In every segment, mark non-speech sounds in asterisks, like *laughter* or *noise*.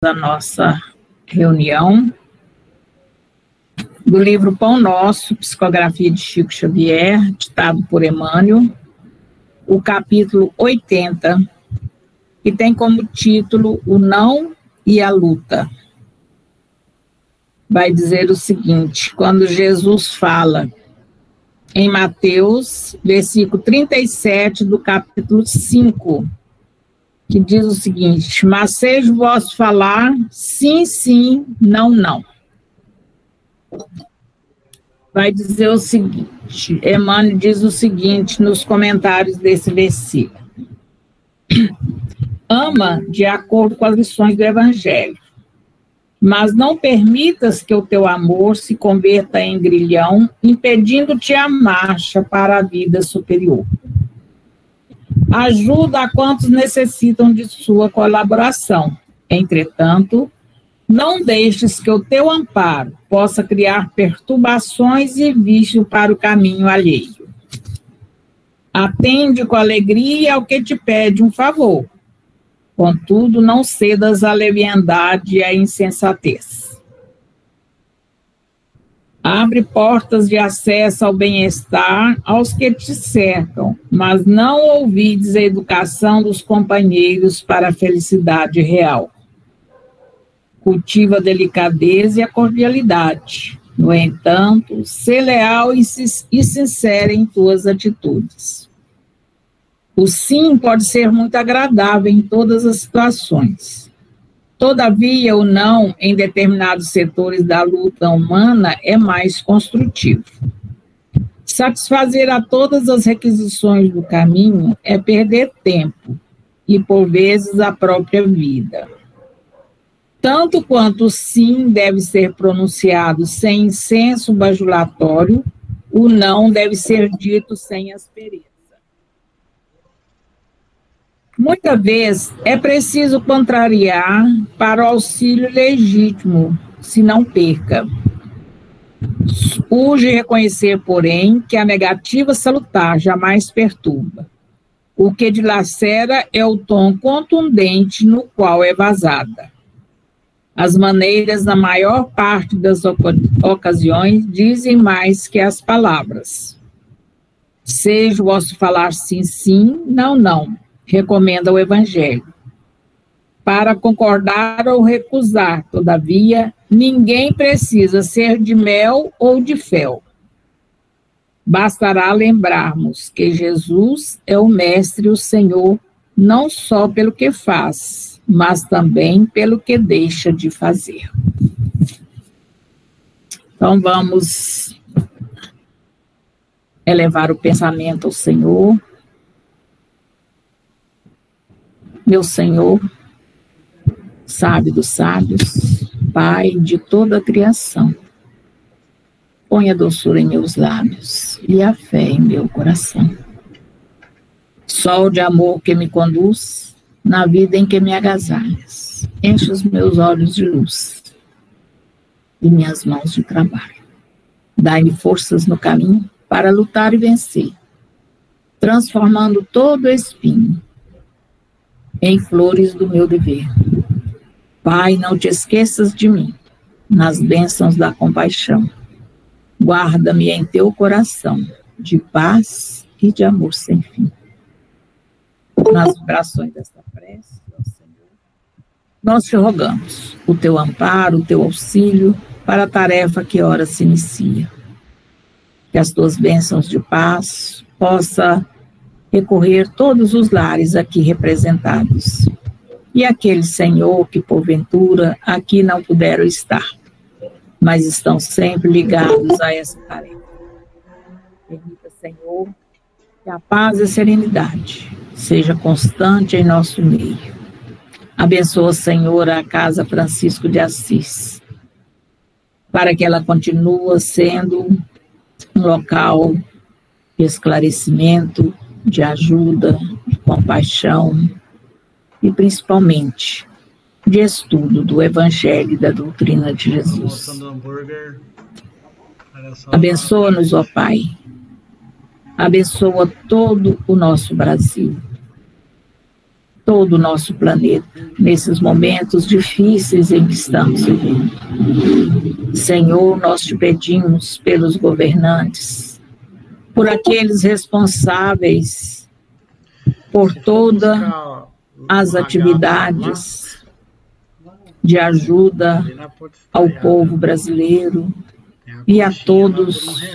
a nossa reunião do livro Pão Nosso, Psicografia de Chico Xavier, ditado por Emmanuel, o capítulo 80, que tem como título O Não e a Luta. Vai dizer o seguinte: quando Jesus fala em Mateus, versículo 37 do capítulo 5, que diz o seguinte: Mas seja vosso falar sim, sim, não, não. Vai dizer o seguinte: Emmanuel diz o seguinte nos comentários desse versículo: *clears throat* Ama de acordo com as lições do Evangelho, mas não permitas que o teu amor se converta em grilhão, impedindo-te a marcha para a vida superior. Ajuda a quantos necessitam de sua colaboração. Entretanto, não deixes que o teu amparo possa criar perturbações e vício para o caminho alheio. Atende com alegria ao que te pede um favor. Contudo, não cedas à leviandade e à insensatez. Abre portas de acesso ao bem-estar aos que te cercam, mas não ouvides a educação dos companheiros para a felicidade real. Cultiva a delicadeza e a cordialidade. No entanto, ser leal e sincero em tuas atitudes. O sim pode ser muito agradável em todas as situações Todavia, o não em determinados setores da luta humana é mais construtivo. Satisfazer a todas as requisições do caminho é perder tempo e, por vezes, a própria vida. Tanto quanto o sim deve ser pronunciado sem incenso bajulatório, o não deve ser dito sem aspereza. Muita vez é preciso contrariar para o auxílio legítimo, se não perca. Urge reconhecer, porém, que a negativa salutar jamais perturba. O que dilacera é o tom contundente no qual é vazada. As maneiras, na maior parte das ocasiões, dizem mais que as palavras. Seja o vosso falar sim, sim, não, não recomenda o Evangelho. Para concordar ou recusar, todavia, ninguém precisa ser de mel ou de fel. Bastará lembrarmos que Jesus é o Mestre o Senhor, não só pelo que faz, mas também pelo que deixa de fazer. Então vamos elevar o pensamento ao Senhor meu Senhor, sábio dos sábios, Pai de toda a criação, põe a doçura em meus lábios e a fé em meu coração. Sol de amor que me conduz na vida em que me agasalhas, enche os meus olhos de luz e minhas mãos de trabalho. Dai-me forças no caminho para lutar e vencer, transformando todo espinho em flores do meu dever. Pai, não te esqueças de mim, nas bênçãos da compaixão. Guarda-me em teu coração, de paz e de amor sem fim. Nas vibrações desta prece, ó Senhor, nós te rogamos o teu amparo, o teu auxílio para a tarefa que ora se inicia. Que as tuas bênçãos de paz possa recorrer todos os lares aqui representados. E aquele Senhor que, porventura, aqui não puderam estar, mas estão sempre ligados a essa tarefa. Permita, Senhor, que a paz e a serenidade seja constante em nosso meio. Abençoa, Senhor, a Casa Francisco de Assis, para que ela continue sendo um local de esclarecimento, de ajuda, de compaixão e principalmente de estudo do Evangelho e da doutrina de Jesus. Abençoa-nos, ó Pai. Abençoa todo o nosso Brasil. todo o nosso planeta, nesses momentos difíceis em que estamos vivendo. Senhor, nós te pedimos pelos governantes, por aqueles responsáveis por todas as atividades de ajuda ao povo brasileiro e a todos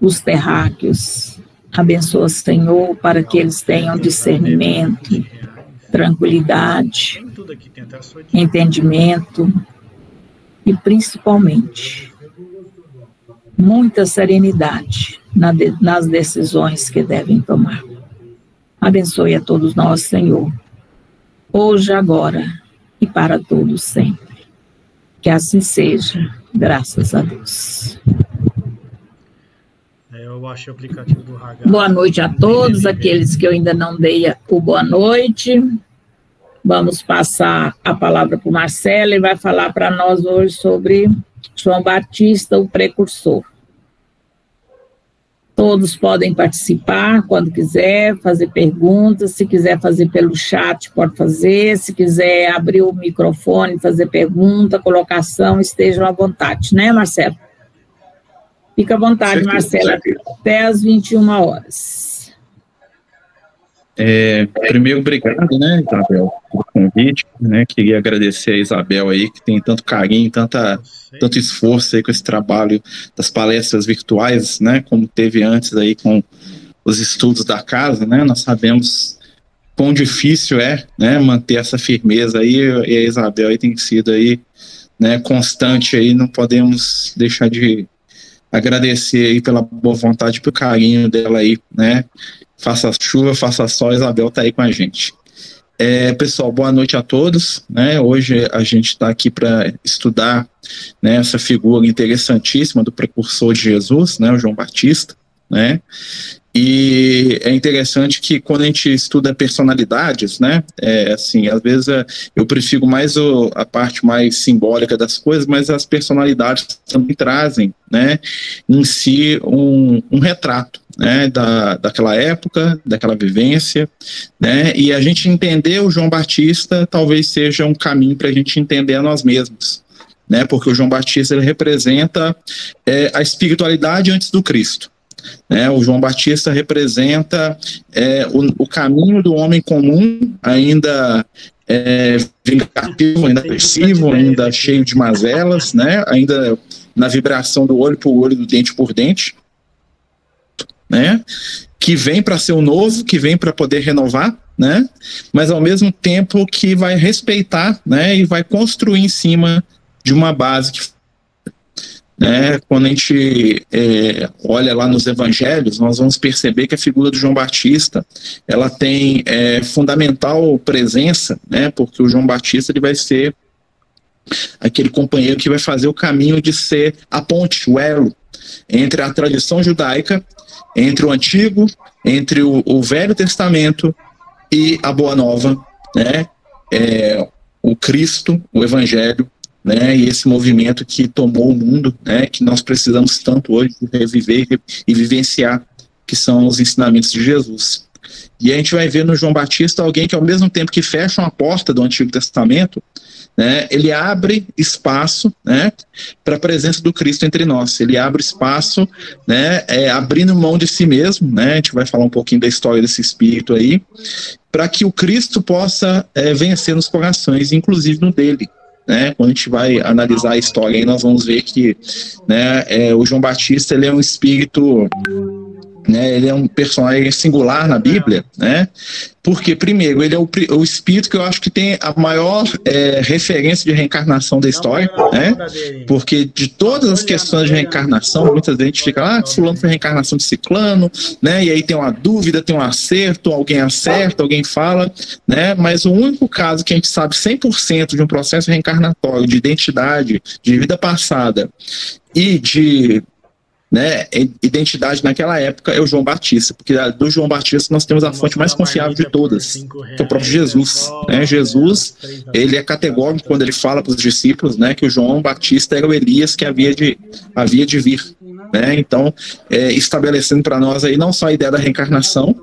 os terráqueos. Abençoa, Senhor, para que eles tenham discernimento, tranquilidade, entendimento e, principalmente, muita serenidade nas decisões que devem tomar. Abençoe a todos nós, Senhor, hoje, agora e para todos sempre. Que assim seja, graças a Deus. É, eu achei o aplicativo do Boa noite a todos, aqueles que eu ainda não dei o boa noite. Vamos passar a palavra para o Marcelo e vai falar para nós hoje sobre João Batista, o precursor. Todos podem participar quando quiser, fazer perguntas. Se quiser fazer pelo chat, pode fazer. Se quiser abrir o microfone, fazer pergunta, colocação, estejam à vontade, né, Marcelo? Fica à vontade, Marcelo, até às 21 horas. É, primeiro, obrigado, né, Isabel, pelo convite, né, queria agradecer a Isabel aí, que tem tanto carinho, tanta, tanto esforço aí com esse trabalho das palestras virtuais, né, como teve antes aí com os estudos da casa, né, nós sabemos quão difícil é, né, manter essa firmeza aí, e a Isabel aí tem sido aí, né, constante aí, não podemos deixar de agradecer aí pela boa vontade, pelo carinho dela aí, né, faça chuva, faça sol, Isabel está aí com a gente. É, pessoal, boa noite a todos. Né? Hoje a gente está aqui para estudar né, essa figura interessantíssima do precursor de Jesus, né, o João Batista. Né? E é interessante que quando a gente estuda personalidades, né, é, assim, às vezes é, eu prefiro mais o, a parte mais simbólica das coisas, mas as personalidades também trazem, né, em si um, um retrato, né, da, daquela época, daquela vivência, né, e a gente entender o João Batista talvez seja um caminho para a gente entender a nós mesmos, né, porque o João Batista ele representa é, a espiritualidade antes do Cristo. Né, o João Batista representa é, o, o, caminho do homem comum, ainda é, vingativo, ainda agressivo, ainda cheio de mazelas, né, ainda na vibração do olho por olho, do dente por dente, né? Que vem para ser o novo, que vem para poder renovar, né? Mas ao mesmo tempo que vai respeitar, né? E vai construir em cima de uma base que né, quando a gente é, olha lá nos evangelhos, nós vamos perceber que a figura do João Batista ela tem é, fundamental presença, né, porque o João Batista ele vai ser aquele companheiro que vai fazer o caminho de ser a ponte, o elo entre a tradição judaica entre o Antigo, entre o, o Velho Testamento e a Boa Nova, né? É, o Cristo, o Evangelho, né? E esse movimento que tomou o mundo, né? Que nós precisamos tanto hoje reviver e vivenciar, que são os ensinamentos de Jesus. E a gente vai ver no João Batista alguém que, ao mesmo tempo que fecha uma porta do Antigo Testamento, né, ele abre espaço né, para a presença do Cristo entre nós. Ele abre espaço, né, é, abrindo mão de si mesmo. Né, a gente vai falar um pouquinho da história desse espírito aí, para que o Cristo possa é, vencer nos corações, inclusive no dele. Né, quando a gente vai analisar a história, aí nós vamos ver que né, é, o João Batista ele é um espírito né, ele é um personagem singular na Bíblia, né? Porque, primeiro, ele é o, o espírito que eu acho que tem a maior é, referência de reencarnação da história, né? Porque de todas as questões de reencarnação, muitas vezes a gente fica, ah, fulano foi reencarnação de ciclano, né? E aí tem uma dúvida, tem um acerto, alguém acerta, alguém fala, né? Mas o único caso que a gente sabe 100% de um processo reencarnatório, de identidade, de vida passada e de né, identidade naquela época é o João Batista, porque do João Batista nós temos a fonte mais confiável de todas, que é o próprio Jesus. Né? Jesus, ele é categórico quando ele fala para os discípulos né, que o João Batista era o Elias que havia de, havia de vir. né? Então, é, estabelecendo para nós aí não só a ideia da reencarnação,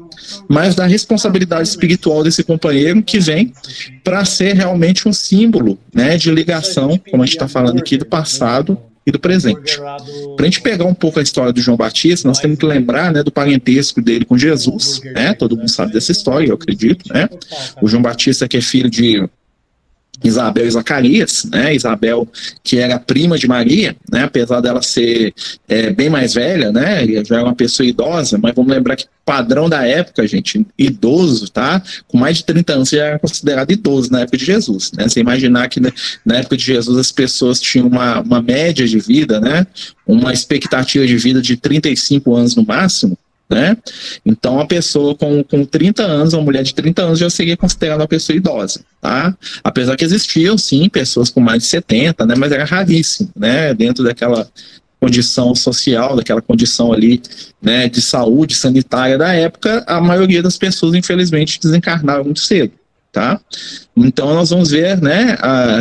mas da responsabilidade espiritual desse companheiro que vem para ser realmente um símbolo, né, de ligação, como a gente está falando aqui, do passado e do presente. Para a gente pegar um pouco a história do João Batista, nós temos que lembrar né, do parentesco dele com Jesus, né? Todo mundo sabe dessa história, eu acredito, né? O João Batista que é filho de Isabel e Zacarias, né? Isabel, que era prima de Maria, né? Apesar dela ser é, bem mais velha, né? Já era uma pessoa idosa, mas vamos lembrar que padrão da época, gente, idoso, tá? Com mais de 30 anos, já era considerado idoso na época de Jesus, né? Você imaginar que né, na época de Jesus as pessoas tinham uma, uma média de vida, né? Uma expectativa de vida de 35 anos no máximo, né? Então, a pessoa com, com 30 anos, uma mulher de 30 anos, já seria considerada uma pessoa idosa, tá? Apesar que existiam, sim, pessoas com mais de 70, né? Mas era raríssimo, né? Dentro daquela condição social, daquela condição ali, né, de saúde sanitária da época, a maioria das pessoas, infelizmente, desencarnaram muito cedo tá? Então nós vamos ver, né,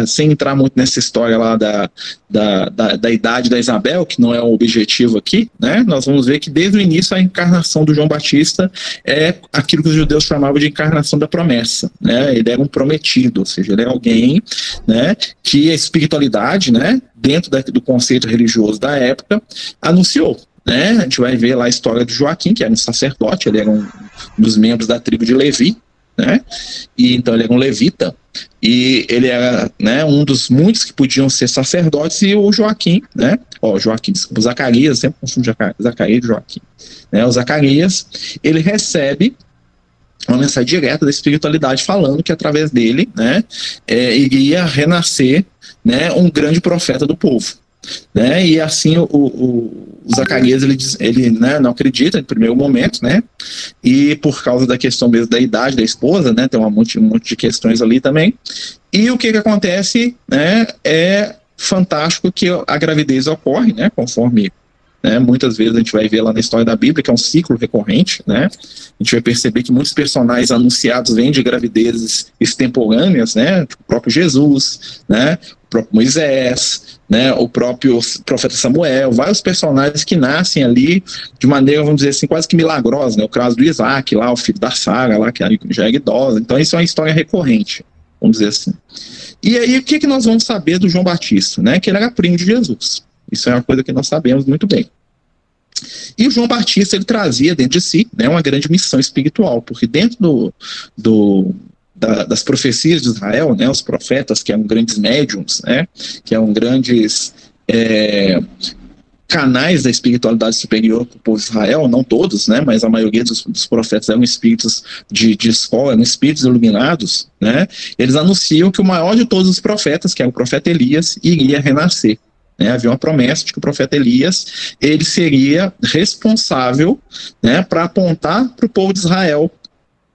sem entrar muito nessa história lá da, da, da, da, idade da Isabel, que não é o objetivo aqui, né, nós vamos ver que desde o início a encarnação do João Batista é aquilo que os judeus chamavam de encarnação da promessa, né, ele era um prometido, ou seja, ele é alguém, né, que a espiritualidade, né, dentro da, do conceito religioso da época, anunciou, né? A gente vai ver lá a história de Joaquim, que era um sacerdote, ele era um dos membros da tribo de Levi, né? E então ele era um levita e ele era, né, um dos muitos que podiam ser sacerdotes e o Joaquim, né? Ó, Joaquim, o Zacarias, sempre confundo Zacarias e Joaquim, né? O Zacarias, ele recebe uma mensagem direta da espiritualidade falando que através dele, né, é, iria renascer, né, um grande profeta do povo. Né? E assim o, o, o Zacarias ele, ele né, não acredita em primeiro momento, né? E por causa da questão mesmo da idade da esposa, né? Tem um monte, um monte de questões ali também. E o que, que acontece, né? É fantástico que a gravidez ocorre, né? Conforme né? Muitas vezes a gente vai ver lá na história da Bíblia que é um ciclo recorrente, né? A gente vai perceber que muitos personagens anunciados vêm de gravidezes extemporâneas, né? Tipo o próprio Jesus, né? O próprio Moisés, né? O próprio profeta Samuel, vários personagens que nascem ali de maneira, vamos dizer assim, quase que milagrosa, né? O caso do Isaac, lá, o filho da Sara, lá, que já é idosa. Então, isso é uma história recorrente, vamos dizer assim. E aí, o que, que nós vamos saber do João Batista, né? Que ele era primo de Jesus. Isso é uma coisa que nós sabemos muito bem. E João Batista ele trazia dentro de si né, uma grande missão espiritual, porque dentro do, do da, das profecias de Israel, né, os profetas que eram grandes médiums, né, que eram grandes é, canais da espiritualidade superior para o povo de Israel, não todos, né, mas a maioria dos, dos profetas eram espíritos de, de escola, eram espíritos iluminados, né, eles anunciam que o maior de todos os profetas, que é o profeta Elias, iria renascer. Né, havia uma promessa de que o profeta Elias ele seria responsável né, para apontar para o povo de Israel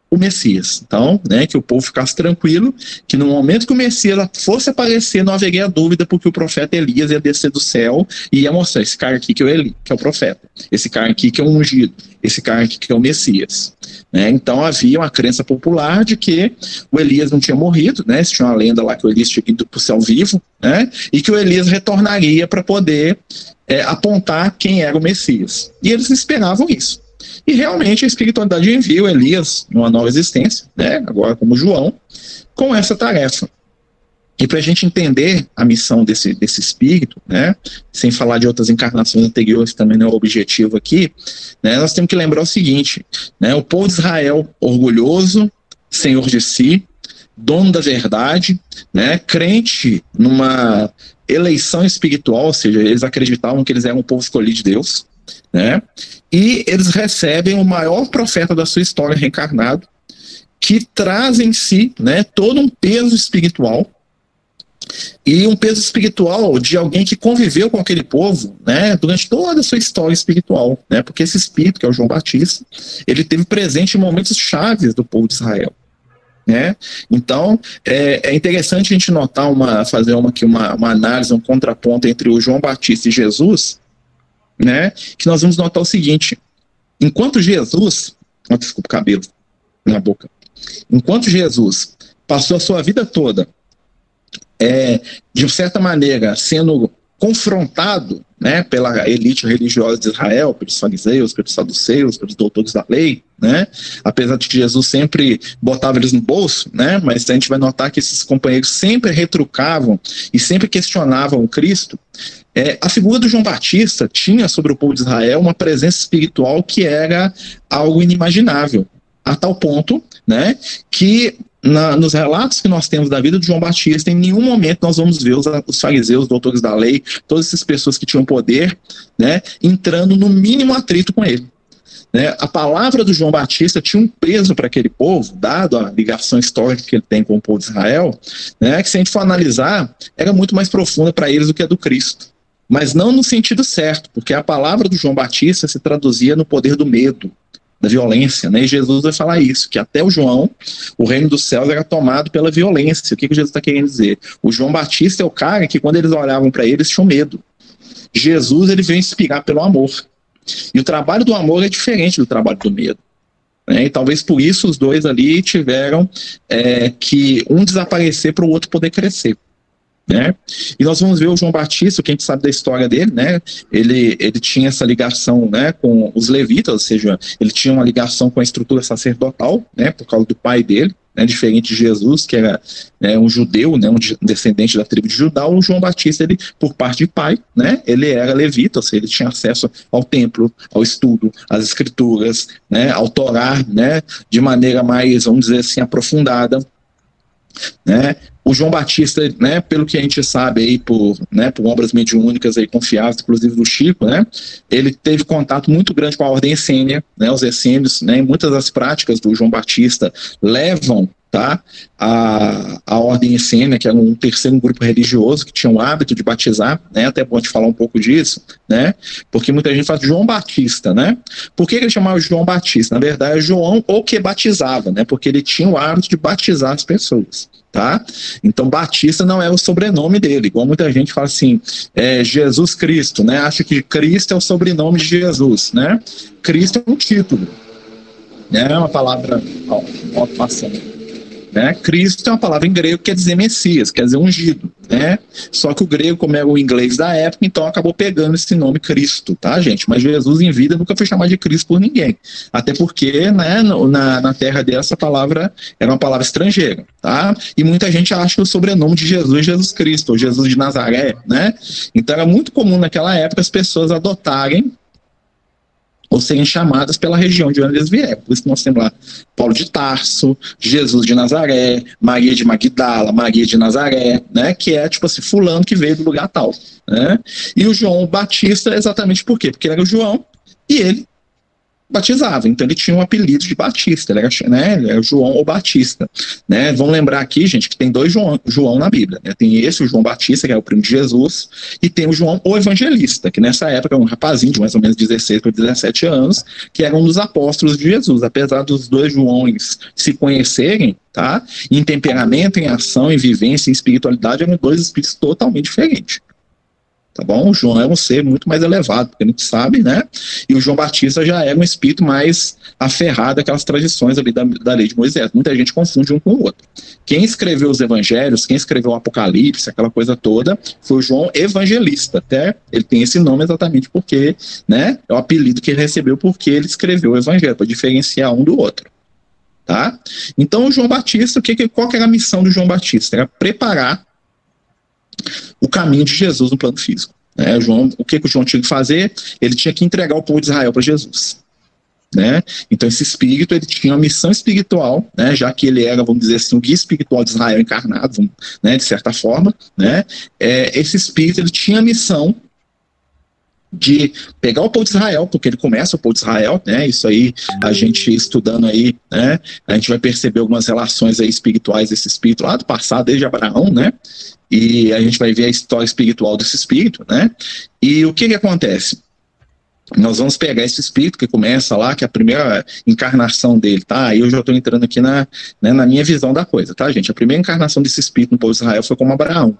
o Messias. Então, né, que o povo ficasse tranquilo, que no momento que o Messias fosse aparecer, não haveria dúvida, porque o profeta Elias ia descer do céu e ia mostrar esse cara aqui que é o Eli, que é o profeta, esse cara aqui que é o ungido, esse cara aqui que é o Messias. Né? Então havia uma crença popular de que o Elias não tinha morrido, né? Se tinha uma lenda lá que o Elias tinha ido para o céu vivo, né? E que o Elias retornaria para poder é, apontar quem era o Messias. E eles esperavam isso. E realmente a espiritualidade enviou Elias numa nova existência, né, agora como João, com essa tarefa. E para a gente entender a missão desse, desse espírito, né, sem falar de outras encarnações anteriores, também não é o objetivo aqui, né, nós temos que lembrar o seguinte: né, o povo de Israel, orgulhoso, senhor de si, dono da verdade, né, crente numa eleição espiritual, ou seja, eles acreditavam que eles eram o povo escolhido de Deus, né? E eles recebem o maior profeta da sua história reencarnado, que traz em si né, todo um peso espiritual, e um peso espiritual de alguém que conviveu com aquele povo, né, durante toda a sua história espiritual, né, porque esse espírito, que é o João Batista, ele teve presente em momentos chaves do povo de Israel. Né? Então, é, é interessante a gente notar uma, fazer uma, aqui uma, uma análise, um contraponto entre o João Batista e Jesus, né, que nós vamos notar o seguinte: enquanto Jesus, oh, desculpa cabelo na boca, enquanto Jesus passou a sua vida toda, é, de certa maneira, sendo confrontado né, pela elite religiosa de Israel, pelos fariseus, pelos saduceus, pelos doutores da lei, né, apesar de que Jesus sempre botava eles no bolso, né, mas a gente vai notar que esses companheiros sempre retrucavam e sempre questionavam o Cristo, é, a figura do João Batista tinha sobre o povo de Israel uma presença espiritual que era algo inimaginável, a tal ponto né, que na, nos relatos que nós temos da vida de João Batista, em nenhum momento nós vamos ver os, os fariseus, os doutores da lei, todas essas pessoas que tinham poder, né, entrando no mínimo atrito com ele. Né? A palavra do João Batista tinha um peso para aquele povo, dado a ligação histórica que ele tem com o povo de Israel, né, que se a gente for analisar, era muito mais profunda para eles do que a do Cristo. Mas não no sentido certo, porque a palavra do João Batista se traduzia no poder do medo, da violência, né? E Jesus vai falar isso, que até o João, o reino dos céus era tomado pela violência. O que, que Jesus está querendo dizer? O João Batista é o cara que quando eles olhavam para ele, eles tinham medo. Jesus, ele veio inspirar pelo amor. E o trabalho do amor é diferente do trabalho do medo. Né? E talvez por isso os dois ali tiveram é, que um desaparecer para o outro poder crescer. Né? E nós vamos ver o João Batista, que a gente sabe da história dele, né? Ele, ele tinha essa ligação, né, com os levitas, ou seja, ele tinha uma ligação com a estrutura sacerdotal, né, por causa do pai dele, né, diferente de Jesus, que era né, um judeu, né, um descendente da tribo de Judá, o João Batista, ele, por parte de pai, né, ele era levita, ou seja, ele tinha acesso ao templo, ao estudo, às escrituras, né, ao Torá, né, de maneira mais, vamos dizer assim, aprofundada, né, o João Batista, né, pelo que a gente sabe aí por, né, por obras mediúnicas aí confiáveis, inclusive do Chico, né, ele teve contato muito grande com a ordem essênia, né, os essênios, né, muitas das práticas do João Batista levam tá? A, a Ordem Essênia, que era um terceiro grupo religioso que tinha o hábito de batizar, né? Até te falar um pouco disso, né? Porque muita gente fala João Batista, né? Por que ele chamava João Batista? Na verdade, João o que batizava, né? Porque ele tinha o hábito de batizar as pessoas. Tá? Então Batista não é o sobrenome dele, igual muita gente fala assim, é Jesus Cristo, né? Acha que Cristo é o sobrenome de Jesus, né? Cristo é um título, né? É uma palavra, ó, ó passando né? Cristo é uma palavra em grego que quer dizer Messias, quer dizer ungido. Né? Só que o grego, como é o inglês da época, então acabou pegando esse nome Cristo, tá, gente? Mas Jesus em vida nunca foi chamado de Cristo por ninguém. Até porque, né, na, na terra dessa palavra era uma palavra estrangeira, tá? E muita gente acha que o sobrenome de Jesus é Jesus Cristo, ou Jesus de Nazaré, né? Então era muito comum naquela época as pessoas adotarem ou serem chamadas pela região de onde eles vieram. Por isso nós temos lá Paulo de Tarso, Jesus de Nazaré, Maria de Magdala, Maria de Nazaré, né, que é tipo assim, fulano que veio do lugar tal, né? E o João Batista exatamente por quê? Porque era o João e ele batizava, então ele tinha um apelido de Batista, ele era, né, ele era João ou Batista, né, vamos lembrar aqui, gente, que tem dois João, João na Bíblia, né? tem esse, o João Batista, que é o primo de Jesus, e tem o João o Evangelista, que nessa época é um rapazinho de mais ou menos 16 para 17 anos, que era um dos apóstolos de Jesus, apesar dos dois Joões se conhecerem, tá, em temperamento, em ação, em vivência, em espiritualidade, eram dois espíritos totalmente diferentes tá bom? O João é um ser muito mais elevado, porque a gente sabe, né? E o João Batista já é um espírito mais aferrado àquelas tradições ali da, da lei de Moisés. Muita gente confunde um com o outro. Quem escreveu os evangelhos, quem escreveu o Apocalipse, aquela coisa toda, foi o João Evangelista. Até ele tem esse nome exatamente porque, né? É o apelido que ele recebeu porque ele escreveu o evangelho, para diferenciar um do outro. Tá? Então, o João Batista, o que, qual que era a missão do João Batista? Era preparar o caminho de Jesus no plano físico. Né? João, o que, que o João tinha que fazer? Ele tinha que entregar o povo de Israel para Jesus. Né? Então esse espírito ele tinha uma missão espiritual, né? já que ele era, vamos dizer assim, o guia espiritual de Israel encarnado, né? de certa forma, né? É, esse espírito ele tinha a missão de pegar o povo de Israel, porque ele começa o povo de Israel, né? Isso aí, a gente estudando aí, né? A gente vai perceber algumas relações aí espirituais desse espírito lá do passado, desde Abraão, né? E a gente vai ver a história espiritual desse espírito, né? E o que que acontece? Nós vamos pegar esse espírito que começa lá, que é a primeira encarnação dele, tá? Aí eu já estou entrando aqui na, né, na minha visão da coisa, tá, gente? A primeira encarnação desse espírito no povo de Israel foi como Abraão,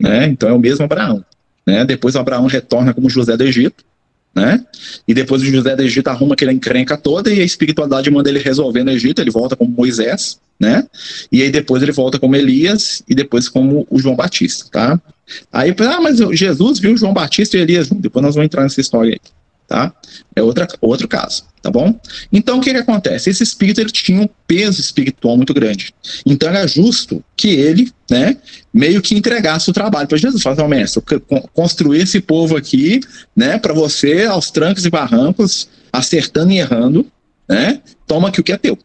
né? Então é o mesmo Abraão. Né? Depois Abraão retorna como José do Egito, né? E depois o José do Egito arruma aquela encrenca toda e a espiritualidade manda ele resolver no Egito, ele volta como Moisés, né? E aí depois ele volta como Elias e depois como o João Batista, tá? Aí, ah, mas Jesus viu João Batista e Elias Depois nós vamos entrar nessa história aí, tá? É outra, outro caso, tá bom? Então, o que que acontece? Esse espírito, ele tinha um peso espiritual muito grande. Então, era justo que ele, né, meio que entregasse o trabalho para Jesus. Falasse, oh, mestre, construir esse povo aqui, né, para você, aos trancos e barrancos, acertando e errando, né, toma aqui o que é teu.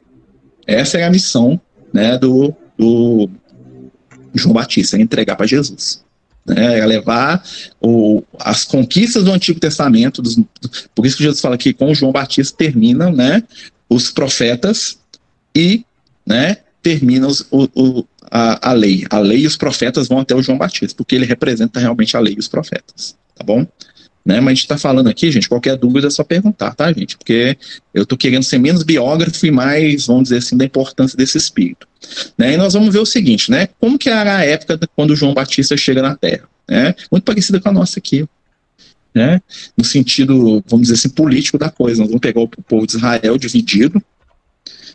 Essa é a missão, né, do, do João Batista, entregar para Jesus. Né, é levar o, as conquistas do Antigo Testamento, dos, por isso que Jesus fala que com João Batista terminam né, os profetas e né, termina os, o, o, a, a lei. A lei e os profetas vão até o João Batista, porque ele representa realmente a lei e os profetas. Tá bom? Né? Mas a gente está falando aqui, gente, qualquer dúvida é só perguntar, tá, gente? Porque eu estou querendo ser menos biógrafo e mais, vamos dizer assim, da importância desse espírito. Né? E nós vamos ver o seguinte, né? Como que era a época quando João Batista chega na Terra? Né? Muito parecida com a nossa aqui. Né? No sentido, vamos dizer assim, político da coisa. Nós vamos pegar o povo de Israel dividido,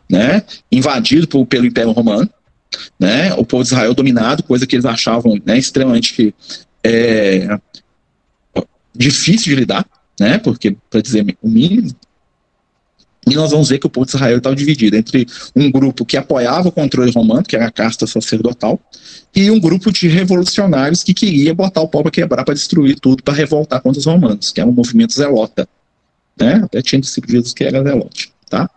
né? invadido por, pelo Império Romano, né? o povo de Israel dominado, coisa que eles achavam né, extremamente é, difícil de lidar, né? Porque, para dizer o mínimo. E nós vamos ver que o povo de Israel estava dividido entre um grupo que apoiava o controle romano, que era a casta sacerdotal, e um grupo de revolucionários que queria botar o povo para quebrar, para destruir tudo, para revoltar contra os romanos, que era um movimento zelota. Né? Até tinha discípulo de Jesus que era zelote. Tá?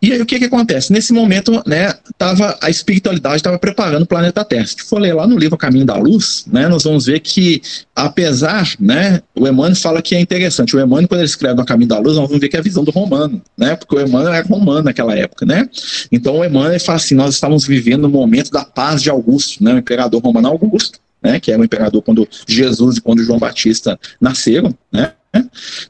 E aí o que que acontece? Nesse momento, né, tava, a espiritualidade estava preparando o planeta Terra. Se for ler lá no livro Caminho da Luz, né, nós vamos ver que, apesar, né, o Emmanuel fala que é interessante. O Emmanuel, quando ele escreve no Caminho da Luz, nós vamos ver que é a visão do romano, né, porque o Emmanuel era romano naquela época, né. Então o Emmanuel fala assim, nós estávamos vivendo o momento da paz de Augusto, né, o imperador romano Augusto, né, que era o imperador quando Jesus e quando João Batista nasceram, né,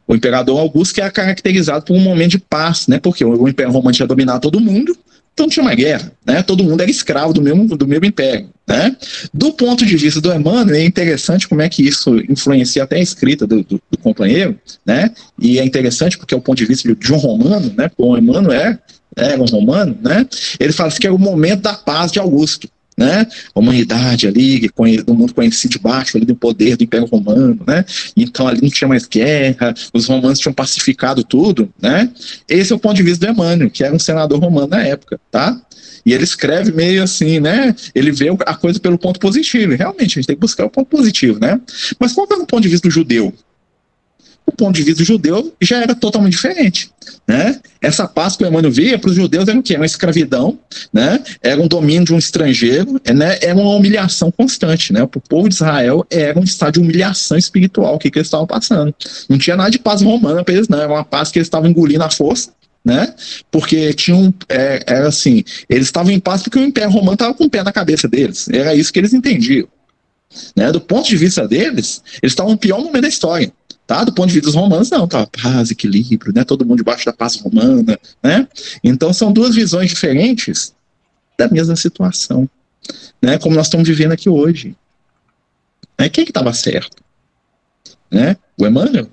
o imperador Augusto que é caracterizado por um momento de paz, né? Porque o Império Romano tinha dominado todo mundo, então tinha uma guerra, né? Todo mundo era escravo do mesmo, do mesmo império, né? Do ponto de vista do Emmanuel, é interessante como é que isso influencia até a escrita do, do, do companheiro, né? E é interessante porque é o ponto de vista de um romano, né? O Emmanuel é, é um romano, né? Ele fala assim que é o momento da paz de Augusto, né? A humanidade ali, do mundo conhecido debaixo ali do poder do Império Romano, né? Então ali não tinha mais guerra, os romanos tinham pacificado tudo, né? Esse é o ponto de vista do Emmanuel, que era um senador romano na época, tá? E ele escreve meio assim, né? Ele vê a coisa pelo ponto positivo. Realmente, a gente tem que buscar o ponto positivo, né? Mas qual é o ponto de vista do judeu? O ponto de vista judeu já era totalmente diferente. Né? Essa paz que o Emmanuel via para os judeus era o quê? Uma escravidão, né? era um domínio de um estrangeiro, né? era uma humilhação constante. Né? Para o povo de Israel era um estado de humilhação espiritual que, que eles estavam passando. Não tinha nada de paz romana para eles, não. Era uma paz que eles estavam engolindo à força. Né? Porque tinham, é, era assim, eles estavam em paz porque o Império Romano estava com o pé na cabeça deles. Era isso que eles entendiam. Né? Do ponto de vista deles, eles estavam no pior momento da história. Tá? Do ponto de vista dos romanos, não, tá paz, equilíbrio, né? Todo mundo debaixo da paz romana, né? Então são duas visões diferentes da mesma situação, né? Como nós estamos vivendo aqui hoje. Né? Quem que estava certo? Né? O Emmanuel?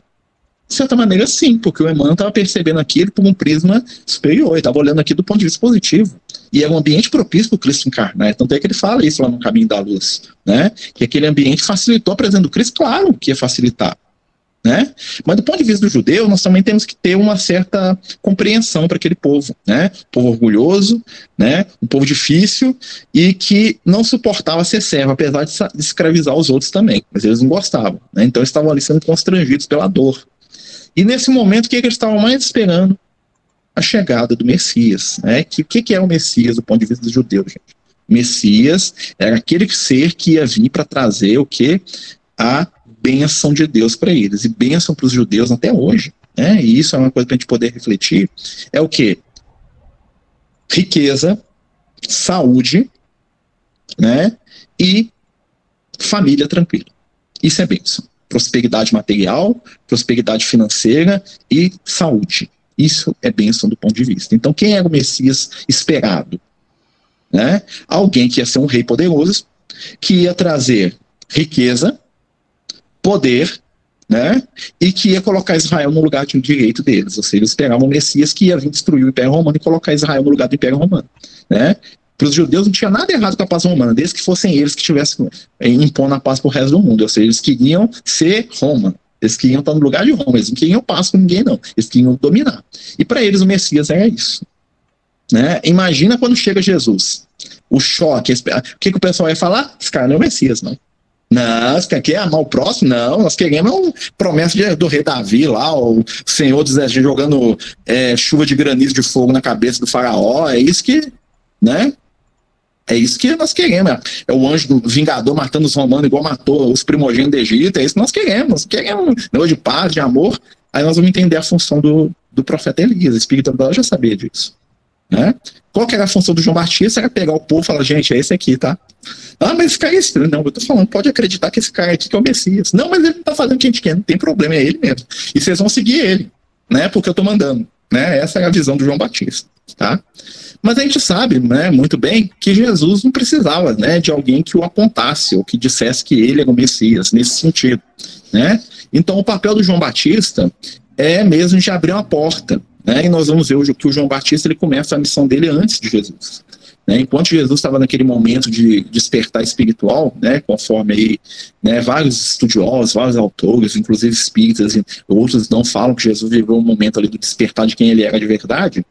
De certa maneira, sim, porque o Emmanuel estava percebendo aquilo por um prisma superior, ele estava olhando aqui do ponto de vista positivo. E é um ambiente propício para o Cristo encarnar. Tanto é que ele fala isso lá no Caminho da Luz, né? Que aquele ambiente facilitou a presença do Cristo, claro que ia facilitar. Né? Mas do ponto de vista do judeu, nós também temos que ter uma certa compreensão para aquele povo, né? Um povo orgulhoso, né? Um povo difícil e que não suportava ser servo, apesar de, escravizar os outros também, mas eles não gostavam, né? Então estavam ali sendo constrangidos pela dor. E nesse momento, o que, é que eles estavam mais esperando? A chegada do Messias, né? Que o que, que é o Messias do ponto de vista dos judeus, gente? Messias era aquele ser que ia vir para trazer o que? A bênção de Deus para eles. E bênção para os judeus até hoje, né? E isso é uma coisa para a gente poder refletir. É o que? Riqueza, saúde, né? E família tranquila. Isso é bênção. Prosperidade material, prosperidade financeira e saúde. Isso é bênção do ponto de vista. Então, quem era o Messias esperado? Né? Alguém que ia ser um rei poderoso, que ia trazer riqueza, poder, né? E que ia colocar Israel no lugar de um direito deles. Ou seja, eles esperavam o Messias que ia vir destruir o Império Romano e colocar Israel no lugar do Império Romano, né? Para os judeus não tinha nada errado com a paz romana, desde que fossem eles que estivessem eh, impondo a paz para o resto do mundo. Ou seja, eles queriam ser Roma. Eles queriam estar no lugar de Roma, eles não queriam paz com ninguém, não. Eles queriam dominar. E para eles o Messias era isso. Né? Imagina quando chega Jesus. O choque. O que, que o pessoal ia falar? Esse cara não é o Messias, não. Não, você quer amar o próximo? Não, nós queremos promessa de, do rei Davi lá, o Senhor jogando é, chuva de granizo de fogo na cabeça do faraó. É isso que, né? É isso que nós queremos. É o anjo do vingador matando os romanos igual matou os primogênitos do Egito. É isso que nós queremos. Queremos negócio de paz, de amor. Aí nós vamos entender a função do, do profeta Elias. Espírito Deus já sabia disso. Né? Qual que era a função do João Batista? Era pegar o povo e falar, gente, é esse aqui, tá? Ah, mas esse cara é estranho. Não, eu tô falando, pode acreditar que esse cara aqui que é o Messias. Não, mas ele tá fazendo o que a gente quer, não tem problema, é ele mesmo. E vocês vão seguir ele, né? Porque eu tô mandando. Né? Essa é a visão do João Batista, tá? Mas a gente sabe, né, muito bem, que Jesus não precisava, né, de alguém que o apontasse ou que dissesse que ele era o Messias nesse sentido, né? Então o papel do João Batista é mesmo de abrir uma porta, né? E nós vamos ver que o João Batista ele começa a missão dele antes de Jesus. Né? Enquanto Jesus estava naquele momento de despertar espiritual, né, conforme aí, né, vários estudiosos, vários autores, inclusive espíritas, outros não falam que Jesus viveu um momento ali do despertar de quem ele era de verdade,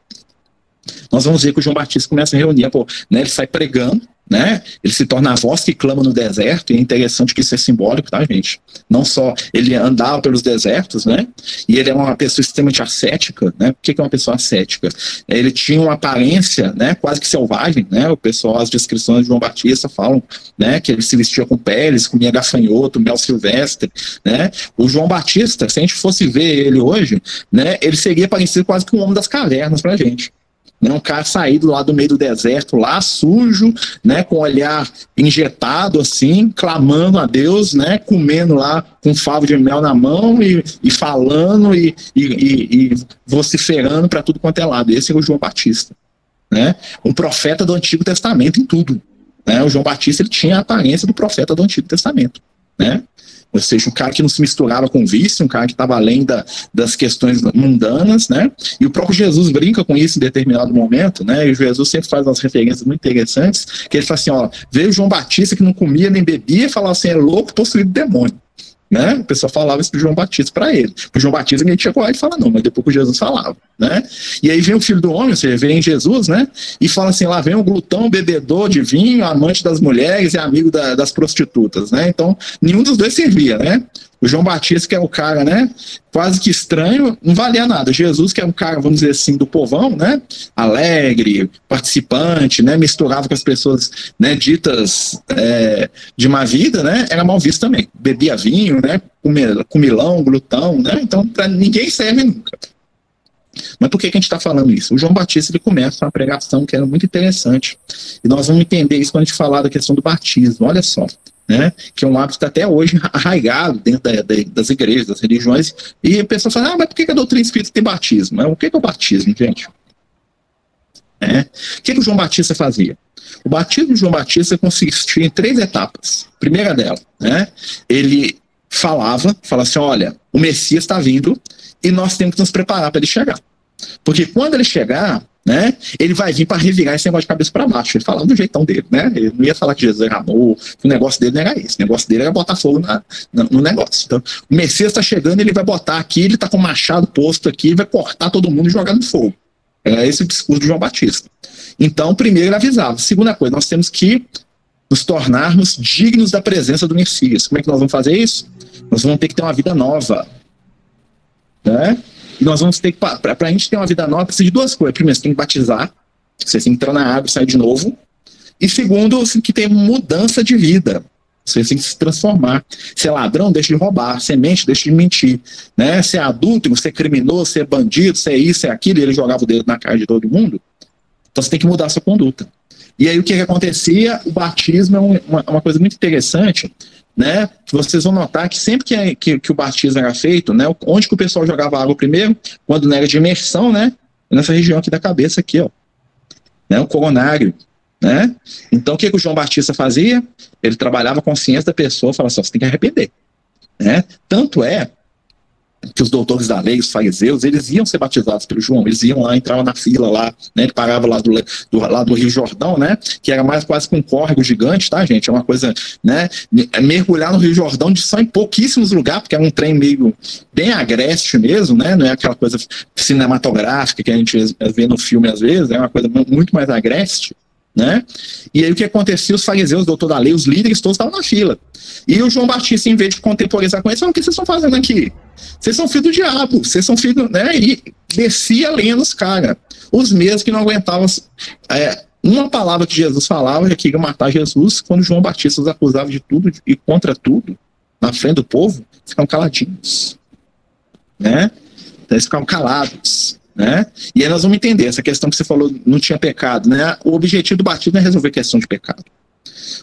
nós vamos ver que o João Batista começa a reunir, pô, né, ele sai pregando, né? Ele se torna a voz que clama no deserto, e é interessante que isso é simbólico, tá, gente? Não só ele andava pelos desertos, né? E ele é uma pessoa extremamente ascética, né? Por que, que é uma pessoa ascética? Ele tinha uma aparência, né, quase que selvagem, né? O pessoal, as descrições de João Batista falam, né, que ele se vestia com peles, comia gafanhoto, mel silvestre, né? O João Batista, se a gente fosse ver ele hoje, né, ele seria parecido quase que um homem das cavernas pra gente né, um cara saído lá do meio do deserto, lá sujo, né, com o olhar injetado assim, clamando a Deus, né, comendo lá com um favo de mel na mão e, e falando e, e, e vociferando para tudo quanto é lado. Esse é o João Batista, né, um profeta do Antigo Testamento em tudo. Né, o João Batista ele tinha a aparência do profeta do Antigo Testamento, né? Ou seja, um cara que não se misturava com vício, um cara que estava além da, das questões mundanas, né? E o próprio Jesus brinca com isso em determinado momento, né? E o Jesus sempre faz umas referências muito interessantes, que ele fala assim, ó, veio João Batista que não comia nem bebia e falava assim, é louco, possuído de demônio. Né? O pessoal falava isso pro João Batista para ele. Pro João Batista ninguém tinha coragem de falar, não, mas depois que Jesus falava, né? E aí vem o filho do homem, ou seja, vem Jesus, né? E fala assim: lá vem o glutão, bebedor de vinho, amante das mulheres e amigo da, das prostitutas, né? Então, nenhum dos dois servia, né? O João Batista, que é o cara, né? Quase que estranho, não valia nada. Jesus, que é um cara, vamos dizer assim, do povão, né? Alegre, participante, né? Misturava com as pessoas, né? Ditas é, de má vida, né? Era mal visto também. Bebia vinho, né? Comilão, glutão, né? Então, para ninguém serve nunca. Mas por que, que a gente está falando isso? O João Batista ele começa uma pregação que era muito interessante. E nós vamos entender isso quando a gente falar da questão do batismo. Olha só né, que é um hábito até hoje *laughs* arraigado dentro da, da, das igrejas, das religiões, e a pessoa fala, ah, mas por que a doutrina espírita tem batismo? O que é o batismo, gente? É. O que, que o João Batista fazia? O batismo de João Batista consistia em três etapas. Primeira dela, né, ele falava, falava assim, olha, o Messias está vindo e nós temos que nos preparar para ele chegar. Porque quando ele chegar, né? Ele vai vir para revirar esse negócio de cabeça para baixo. Ele falava do jeitão dele, né? Ele não ia falar que Jesus era amor, o negócio dele não era esse. O negócio dele era botar fogo na, na, no negócio. Então, o Messias está chegando, ele vai botar aqui, ele está com o machado posto aqui, vai cortar todo mundo e jogar no fogo. Era esse o discurso de João Batista. Então, primeiro ele avisava. Segunda coisa, nós temos que nos tornarmos dignos da presença do Messias. Como é que nós vamos fazer isso? Nós vamos ter que ter uma vida nova. Né? E nós vamos ter que, para a gente ter uma vida nova, precisa de duas coisas. Primeiro, você tem que batizar, você tem que entrar na água e sair de novo. E segundo, tem que ter mudança de vida. Você tem que se transformar. Ser ladrão, deixa de roubar. Ser mente, deixa de mentir. Né? Ser adulto, ser criminoso, ser bandido, ser isso, ser aquilo. E ele jogava o dedo na cara de todo mundo. Então você tem que mudar a sua conduta. E aí o que, que acontecia? O batismo é uma, uma coisa muito interessante, né? Vocês vão notar que sempre que, é, que, que, o batismo era feito, né? Onde que o pessoal jogava água primeiro? Quando não era de imersão, né? Nessa região aqui da cabeça aqui, ó. Né? O coronário, né? Então o que, que o João Batista fazia? Ele trabalhava a consciência da pessoa, falava assim, você tem que arrepender, né? Tanto é que os doutores da lei, os fariseus, eles iam ser batizados pelo João, eles iam lá, entravam na fila lá, né, ele parava lá do, do, lá do Rio Jordão, né, que era mais quase que um córrego gigante, tá, gente, é uma coisa, né, mergulhar no Rio Jordão de só em pouquíssimos lugares, porque é um trem meio bem agreste mesmo, né, não é aquela coisa cinematográfica que a gente vê no filme às vezes, é uma coisa muito mais agreste, né? E aí o que acontecia? Os fariseus, o doutor da lei, os líderes todos estavam na fila. E o João Batista, em vez de contemporizar com eles, falou: o que vocês estão fazendo aqui? Vocês são filhos do diabo, vocês são filhos, né? E descia lendo os caras. Os mesmos que não aguentavam. É, uma palavra que Jesus falava é que ia matar Jesus, quando João Batista os acusava de tudo e contra tudo, na frente do povo, ficavam caladinhos. Né? Então eles ficavam calados. Né? E aí nós vamos entender essa questão que você falou, não tinha pecado, né? O objetivo do batismo é resolver questão de pecado.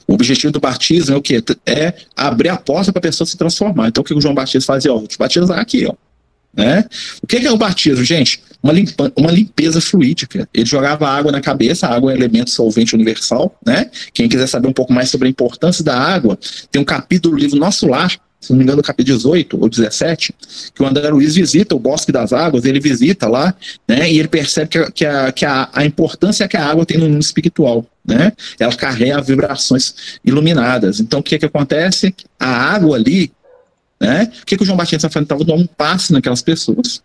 O objetivo do batismo é o quê? É abrir a porta para a pessoa se transformar. Então o que o João Batista fazia? Ó, vou te batizar aqui, ó. Né? O que é o batismo, gente? Uma, limpa, uma limpeza fluídica. Ele jogava água na cabeça, a água é um elemento solvente universal. Né? Quem quiser saber um pouco mais sobre a importância da água, tem um capítulo do livro Nosso Lar, se não me engano, no capítulo 18 ou 17, que o André Luiz visita o Bosque das Águas, ele visita lá, né, e ele percebe que, que, a, que a, a importância que a água tem no mundo espiritual, né, ela carrega vibrações iluminadas. Então, o que que acontece? A água ali, né, o que, que o João Batista estava fazendo? Estava dando um passe naquelas pessoas,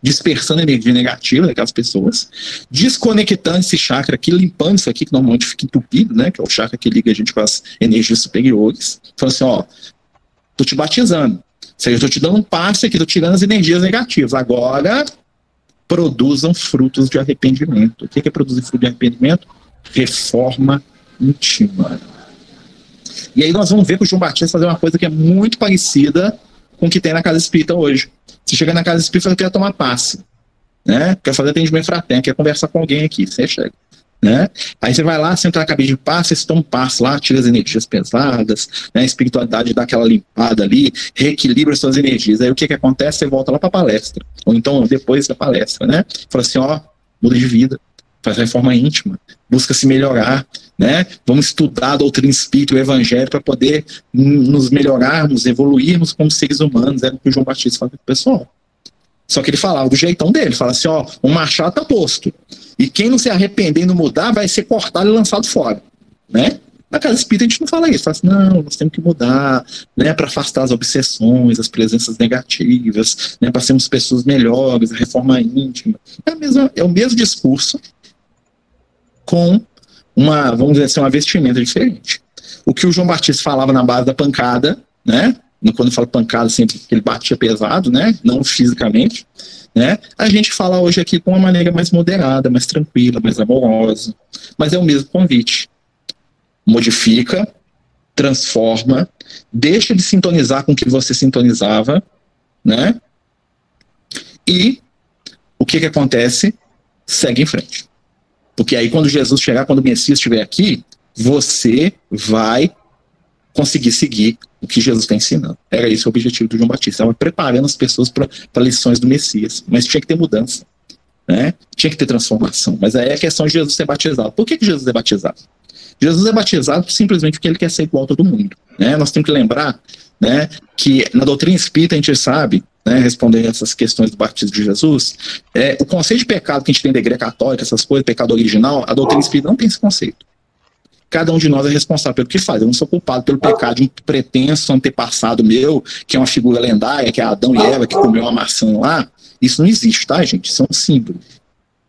dispersando energia negativa daquelas pessoas, desconectando esse chakra aqui, limpando isso aqui, que normalmente fica entupido, né, que é o chakra que liga a gente com as energias superiores. Falando assim, ó, Estou te batizando. Ou seja, estou te dando um passe aqui, estou tirando as energias negativas. Agora, produzam frutos de arrependimento. O que é produzir fruto de arrependimento? Reforma íntima. E aí nós vamos ver que o João Batista fazer uma coisa que é muito parecida com o que tem na casa espírita hoje. Você chega na casa espírita e quer tomar passe, né? Quer fazer atendimento fraterno, quer conversar com alguém aqui. Você chega. Né? Aí você vai lá, senta na cabine de passe, um passo lá, tira as energias pesadas, né? a espiritualidade dá aquela limpada ali, reequilibra suas energias. Aí o que que acontece? Você volta lá para a palestra, ou então depois da palestra, né? Fala assim, ó, muda de vida, faz reforma íntima, busca se melhorar, né? Vamos estudar a doutrina espírita o evangelho para poder nos melhorarmos, evoluirmos como seres humanos, é o que o João Batista fala com o pessoal. Só que ele falava do jeitão dele, fala assim, ó, o machado tá posto. E quem não se arrepender e não mudar vai ser cortado e lançado fora, né? Na casa espírita a gente não fala isso, fala assim, não, nós temos que mudar, né, para afastar as obsessões, as presenças negativas, né, para sermos pessoas melhores, a reforma íntima. É, a mesma, é o mesmo discurso com uma, vamos dizer assim, uma vestimenta diferente. O que o João Batista falava na base da pancada, né, quando fala pancada, sempre que ele batia pesado, né? Não fisicamente, né? A gente fala hoje aqui com uma maneira mais moderada, mais tranquila, mais amorosa, mas é o mesmo convite. Modifica, transforma, deixa de sintonizar com o que você sintonizava, né? E o que que acontece? Segue em frente. Porque aí quando Jesus chegar, quando o Messias estiver aqui, você vai conseguir seguir o que Jesus está ensinando. Era esse o objetivo do João Batista. Estava preparando as pessoas para lições do Messias. Mas tinha que ter mudança. Né? Tinha que ter transformação. Mas aí é a questão de Jesus ser batizado. Por que, que Jesus é batizado? Jesus é batizado simplesmente porque ele quer ser igual a todo mundo. Né? Nós temos que lembrar né, que na doutrina espírita a gente sabe, né, respondendo essas questões do batismo de Jesus, é, o conceito de pecado que a gente tem da igreja católica, essas coisas, pecado original, a doutrina espírita não tem esse conceito cada um de nós é responsável pelo que faz. Eu não sou culpado pelo pecado de um pretenso antepassado meu, que é uma figura lendária, que é Adão e Eva, que comeu uma maçã lá. Isso não existe, tá, gente? Isso é um símbolo.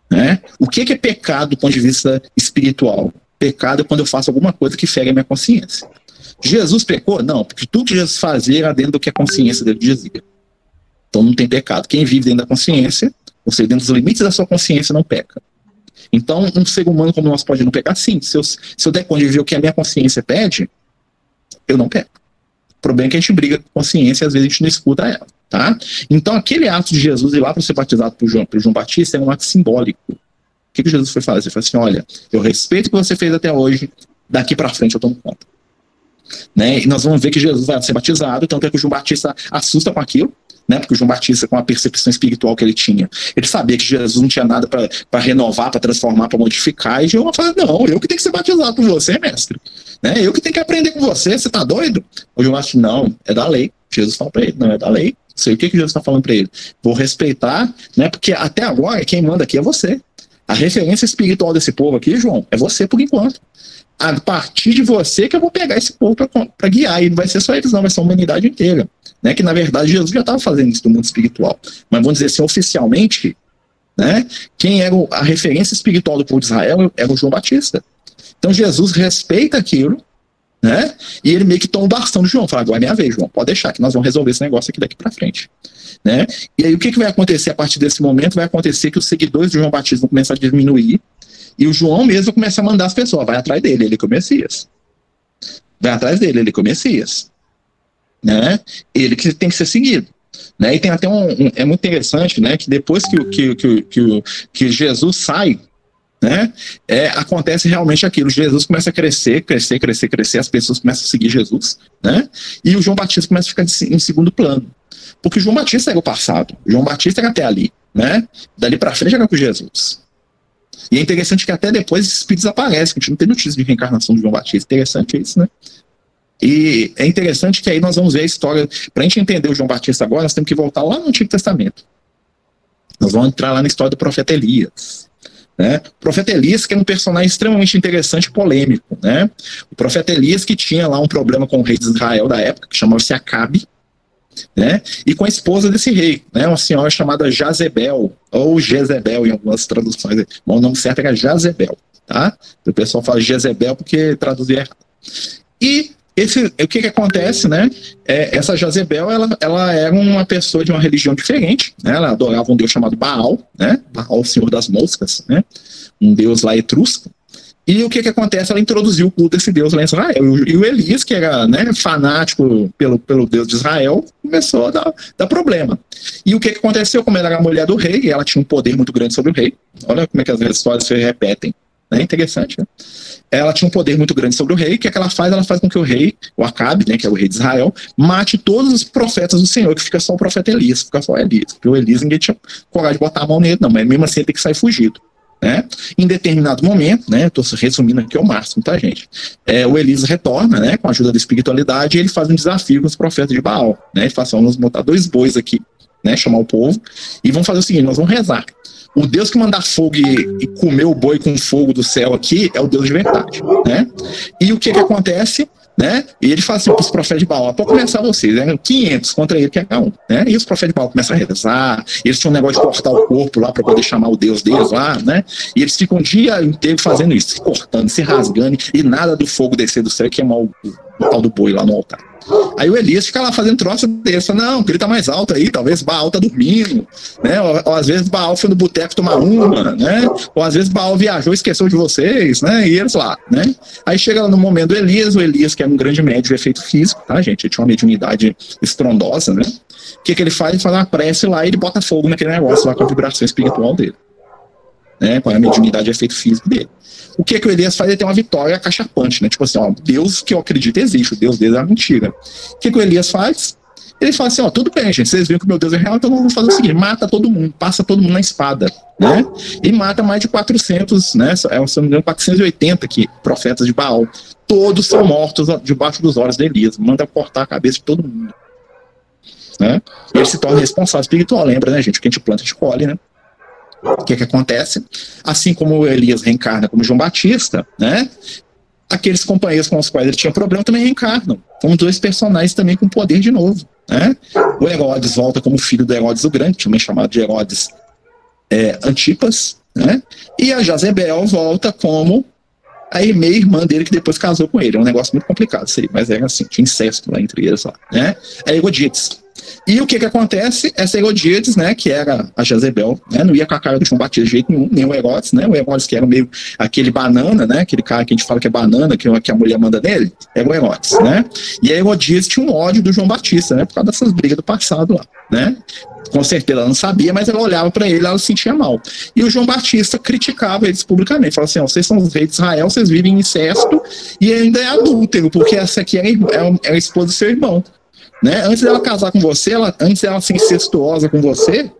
Né? O que é pecado do ponto de vista espiritual? Pecado é quando eu faço alguma coisa que fere a minha consciência. Jesus pecou? Não, porque tudo que Jesus fazia era dentro do que a consciência dele dizia. Então não tem pecado. Quem vive dentro da consciência, ou seja, dentro dos limites da sua consciência, não peca. Então, um ser humano como nós pode não pecar? Sim. Se eu, se eu der conta de ver o que a minha consciência pede, eu não peco. O problema é que a gente briga com a consciência e às vezes a gente não escuta ela. Tá? Então, aquele ato de Jesus ir lá para ser batizado por João, por João Batista é um ato simbólico. O que, que Jesus foi fazer? Ele falou assim: olha, eu respeito o que você fez até hoje, daqui para frente eu tomo conta. Né? E nós vamos ver que Jesus vai ser batizado, tanto é que o João Batista assusta com aquilo, né? Porque o João Batista, com a percepção espiritual que ele tinha, ele sabia que Jesus não tinha nada para renovar, para transformar, para modificar. E João falou: Não, eu que tenho que ser batizado por você, mestre. Né? Eu que tenho que aprender com você, você está doido? O João Batista, não, é da lei. Jesus falou para ele: Não, é da lei. Isso aí, o que, que Jesus está falando para ele? Vou respeitar, né? Porque até agora quem manda aqui é você. A referência espiritual desse povo aqui, João, é você por enquanto. A partir de você que eu vou pegar esse povo para guiar. E não vai ser só eles, não, vai ser a humanidade inteira. Né? Que na verdade Jesus já estava fazendo isso no mundo espiritual. Mas vamos dizer assim, oficialmente, né? Quem era a referência espiritual do povo de Israel era o João Batista. Então Jesus respeita aquilo, né? E ele meio que toma o bastão do João, fala, agora é minha vez, João, pode deixar que nós vamos resolver esse negócio aqui daqui para frente, né? E aí o que, que vai acontecer a partir desse momento? Vai acontecer que os seguidores do João Batista vão começar a diminuir e o João mesmo começa a mandar as pessoas, vai atrás dele, ele é o Messias. Vai atrás dele, ele é o Messias. Né? Ele que tem que ser seguido. Né? E tem até um, um, é muito interessante, né, que depois que, que, que, que, que Jesus sai né? É, acontece realmente aquilo. Jesus começa a crescer, crescer, crescer, crescer, as pessoas começam a seguir Jesus, né? E o João Batista começa a ficar em segundo plano. Porque o João Batista era o passado, o João Batista era até ali, né? Dali para frente era com Jesus. E é interessante que até depois esses espíritos aparecem, a gente não tem notícia de reencarnação do João Batista. Interessante isso, né? E é interessante que aí nós vamos ver a história. Para a gente entender o João Batista agora, nós temos que voltar lá no Antigo Testamento. Nós vamos entrar lá na história do profeta Elias. Né? O profeta Elias, que é um personagem extremamente interessante e polêmico. Né? O profeta Elias, que tinha lá um problema com o rei de Israel da época, que chamava-se Acabe, né? e com a esposa desse rei, né? uma senhora chamada Jazebel, ou Jezebel em algumas traduções. O nome certo era Jazebel. Tá? O pessoal fala Jezebel porque traduzia errado. E esse, o que que acontece, né? É, essa Jazebel, ela, ela era uma pessoa de uma religião diferente, né? Ela adorava um deus chamado Baal, né? Baal, senhor das moscas, né? Um deus lá etrusco. E o que que acontece? Ela introduziu o culto desse deus lá em Israel. E o Elias, que era né, fanático pelo, pelo deus de Israel, começou a dar, dar problema. E o que que aconteceu? Como ela era a mulher do rei, ela tinha um poder muito grande sobre o rei. Olha como é que as histórias se repetem. É interessante, né? Ela tinha um poder muito grande sobre o rei. Que, é que ela faz? Ela faz com que o rei, o Acabe, né, que é o rei de Israel, mate todos os profetas do Senhor, que fica só o profeta Elias, fica só Elias. Porque o Elias ninguém tinha coragem de botar a mão nele, não, mas mesmo assim ele tem que sair fugido. Né? Em determinado momento, né, estou resumindo aqui ao máximo, tá, gente? É, o Elias retorna, né, com a ajuda da espiritualidade, e ele faz um desafio com os profetas de Baal. Né? Ele fala assim: vamos botar dois bois aqui, né, chamar o povo, e vamos fazer o seguinte: nós vamos rezar o Deus que mandar fogo e, e comer o boi com fogo do céu aqui é o Deus de verdade, né? E o que que acontece? Né? E ele fala assim para os profetas de Baal, pode começar vocês, né? 500 contra ele, que é um, né? E os profetas de Baal começam a rezar, eles tinham um negócio de cortar o corpo lá para poder chamar o Deus deles lá, né? E eles ficam o dia inteiro fazendo isso, se cortando, se rasgando, e nada do fogo descer do céu e queimar o, o tal do boi lá no altar. Aí o Elias fica lá fazendo troça dessa, não, grita mais alto aí, talvez Baal tá dormindo, né? Ou, ou às vezes Baal foi no boteco tomar uma, né? Ou às vezes Baal viajou e esqueceu de vocês, né? E eles lá, né? Aí chega lá no momento do Elias, o Elias, que é um grande médico de efeito físico, tá, gente? Ele tinha uma mediunidade estrondosa, né? O que, que ele faz? Ele faz uma prece lá e ele bota fogo naquele negócio lá com a vibração espiritual dele. Né, com a mediunidade de efeito físico dele o que, que o Elias faz? Ele tem uma vitória cachapante, né? Tipo assim, ó, Deus que eu acredito existe, o Deus dele é mentira. O que, que o Elias faz? Ele fala assim, ó, tudo bem, gente, vocês viram que o meu Deus é real, então vamos fazer o seguinte, mata todo mundo, passa todo mundo na espada, né? E mata mais de 400, né? É, se não me engano, 480 aqui, profetas de Baal. Todos são mortos debaixo dos olhos de Elias. Manda cortar a cabeça de todo mundo. Né? Ele se torna responsável espiritual, lembra, né, gente? Que a gente planta, a gente colhe, né? O que, é que acontece? Assim como Elias reencarna como João Batista, né? Aqueles companheiros com os quais ele tinha problema também reencarnam. Como dois personagens também com poder de novo. Né? O Herodes volta como filho do Herodes o Grande, também chamado de Herodes é, Antipas, né? E a Jazebel volta como a meia irmã dele que depois casou com ele. É um negócio muito complicado isso aí, mas era assim, tinha incesto lá entre eles lá, né? A Erodites. E o que que acontece? Essa Herodíades, né, que era a Jezebel, né, não ia com a cara do João Batista de jeito nenhum, nem o Herodes, né, o Herodes que era meio aquele banana, né, aquele cara que a gente fala que é banana, que, que a mulher manda nele, era o Herodes, né, e a Herodíades tinha um ódio do João Batista, né, por causa dessas brigas do passado lá, né, com certeza ela não sabia, mas ela olhava para ele ela se sentia mal. E o João Batista criticava eles publicamente, falava assim: vocês são os reis de Israel, vocês vivem em incesto e ainda é adúltero, porque essa aqui é, é a esposa do seu irmão. Né? Antes dela casar com você, ela, antes dela ser incestuosa com você,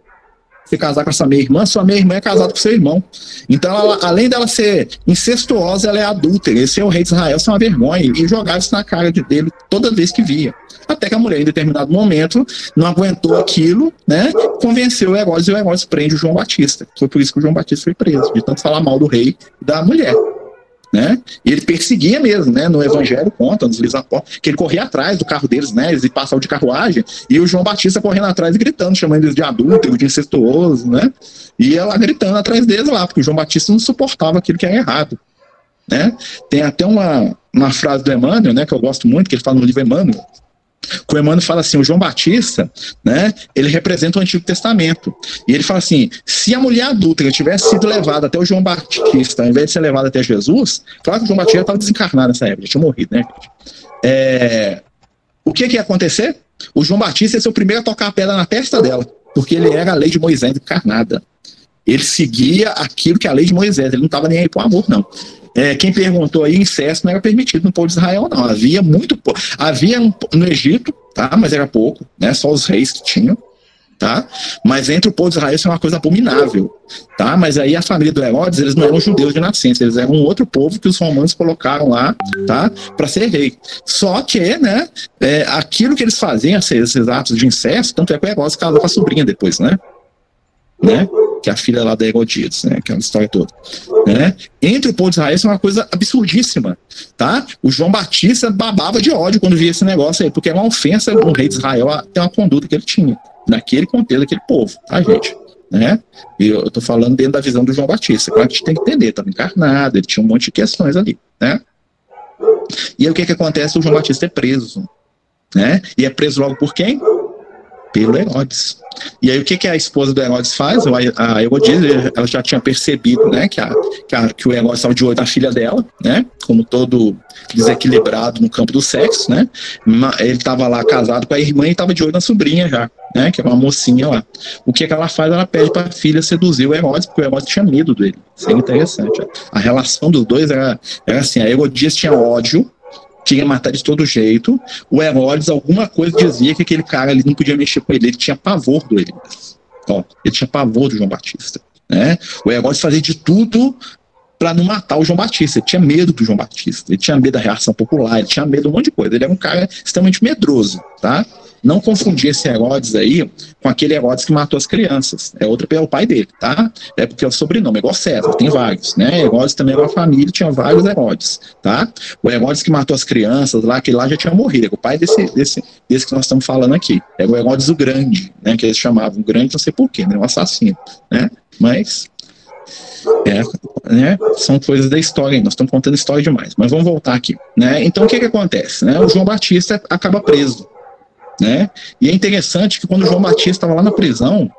se casar com essa minha irmã, sua minha irmã é casada com seu irmão. Então, ela, além dela ser incestuosa, ela é adúltera. Esse é o rei de Israel, isso é uma vergonha. E jogava isso na cara dele toda vez que via. Até que a mulher, em determinado momento, não aguentou aquilo, né? Convenceu o Herodes e o Herodes prende o João Batista. Foi por isso que o João Batista foi preso, de tanto falar mal do rei e da mulher. Né? E ele perseguia mesmo, né? No Evangelho conta, nos livros que ele corria atrás do carro deles, né? Eles passavam de carruagem, e o João Batista correndo atrás e gritando, chamando eles de adúltero, de incestuoso, né? E ela gritando atrás deles lá, porque o João Batista não suportava aquilo que era errado. Né? Tem até uma, uma frase do Emmanuel, né, que eu gosto muito, que ele fala no livro Emmanuel, o Emmanuel fala assim, o João Batista, né, ele representa o Antigo Testamento. E ele fala assim, se a mulher adulta tivesse sido levada até o João Batista, ao invés de ser levada até Jesus, claro que o João Batista estava desencarnado nessa época, tinha morrido, né? É, o que, que ia acontecer? O João Batista ia ser o primeiro a tocar a pedra na testa dela, porque ele era a lei de Moisés encarnada. Ele seguia aquilo que a lei de Moisés, ele não estava nem aí para o amor, não. É, quem perguntou aí, incesto não era permitido no povo de Israel, não. Havia muito Havia no Egito, tá? Mas era pouco, né? Só os reis que tinham, tá? Mas entre o povo de Israel isso é uma coisa abominável, tá? Mas aí a família do Herodes, eles não eram judeus de nascença, eles eram um outro povo que os romanos colocaram lá, tá? Para ser rei. Só que, né? É, aquilo que eles faziam, esses, esses atos de incesto, tanto é que o Herodes casou com a sobrinha depois, né? Né? Que é a filha lá da Herodíades, né? Aquela história toda. Né? Entre o povo de Israel, isso é uma coisa absurdíssima, tá? O João Batista babava de ódio quando via esse negócio aí, porque é uma ofensa um rei de Israel ter uma conduta que ele tinha, naquele contexto daquele povo, tá, gente? Né? E eu tô falando dentro da visão do João Batista, claro que a gente tem que entender, estava encarnado, ele tinha um monte de questões ali, né? E aí o que que acontece? O João Batista é preso, né? E é preso logo por quem? Pelo Herodes. E aí o que, que a esposa do Herodes faz? A Herodíade, ela já tinha percebido, né, que, a, que, a, que o Herodes estava de olho na filha dela, né, como todo desequilibrado no campo do sexo, né, ele estava lá casado com a irmã e estava de olho na sobrinha já, né, que era uma mocinha lá. O que, que ela faz? Ela pede para a filha seduzir o Herodes, porque o Herodes tinha medo dele. Isso é interessante. A relação dos dois era, era assim, a Herodias tinha ódio queria matar de todo jeito. O Herodes, alguma coisa dizia que aquele cara ali não podia mexer com ele, ele tinha pavor do Elias. Ó, ele tinha pavor do João Batista. Né? O Herodes fazia de tudo para não matar o João Batista. Ele tinha medo do João Batista, ele tinha medo da reação popular, ele tinha medo de um monte de coisa. Ele era um cara extremamente medroso, tá? Não confundir esse Herodes aí com aquele Herodes que matou as crianças. É outro é o pai dele, tá? É porque é o sobrenome, é igual César, tem vários, né? Herodes também era uma família, tinha vários Herodes, tá? O Herodes que matou as crianças lá, aquele lá já tinha morrido, é o pai desse, desse, desse que nós estamos falando aqui. É o Herodes o Grande, né? Que eles chamavam grande, não sei porquê, né? Um assassino, né? Mas é, né, são coisas da história, nós estamos contando história demais, mas vamos voltar aqui. Né? Então o que, que acontece? Né? O João Batista acaba preso. Né? E é interessante que quando João Batista estava lá na prisão,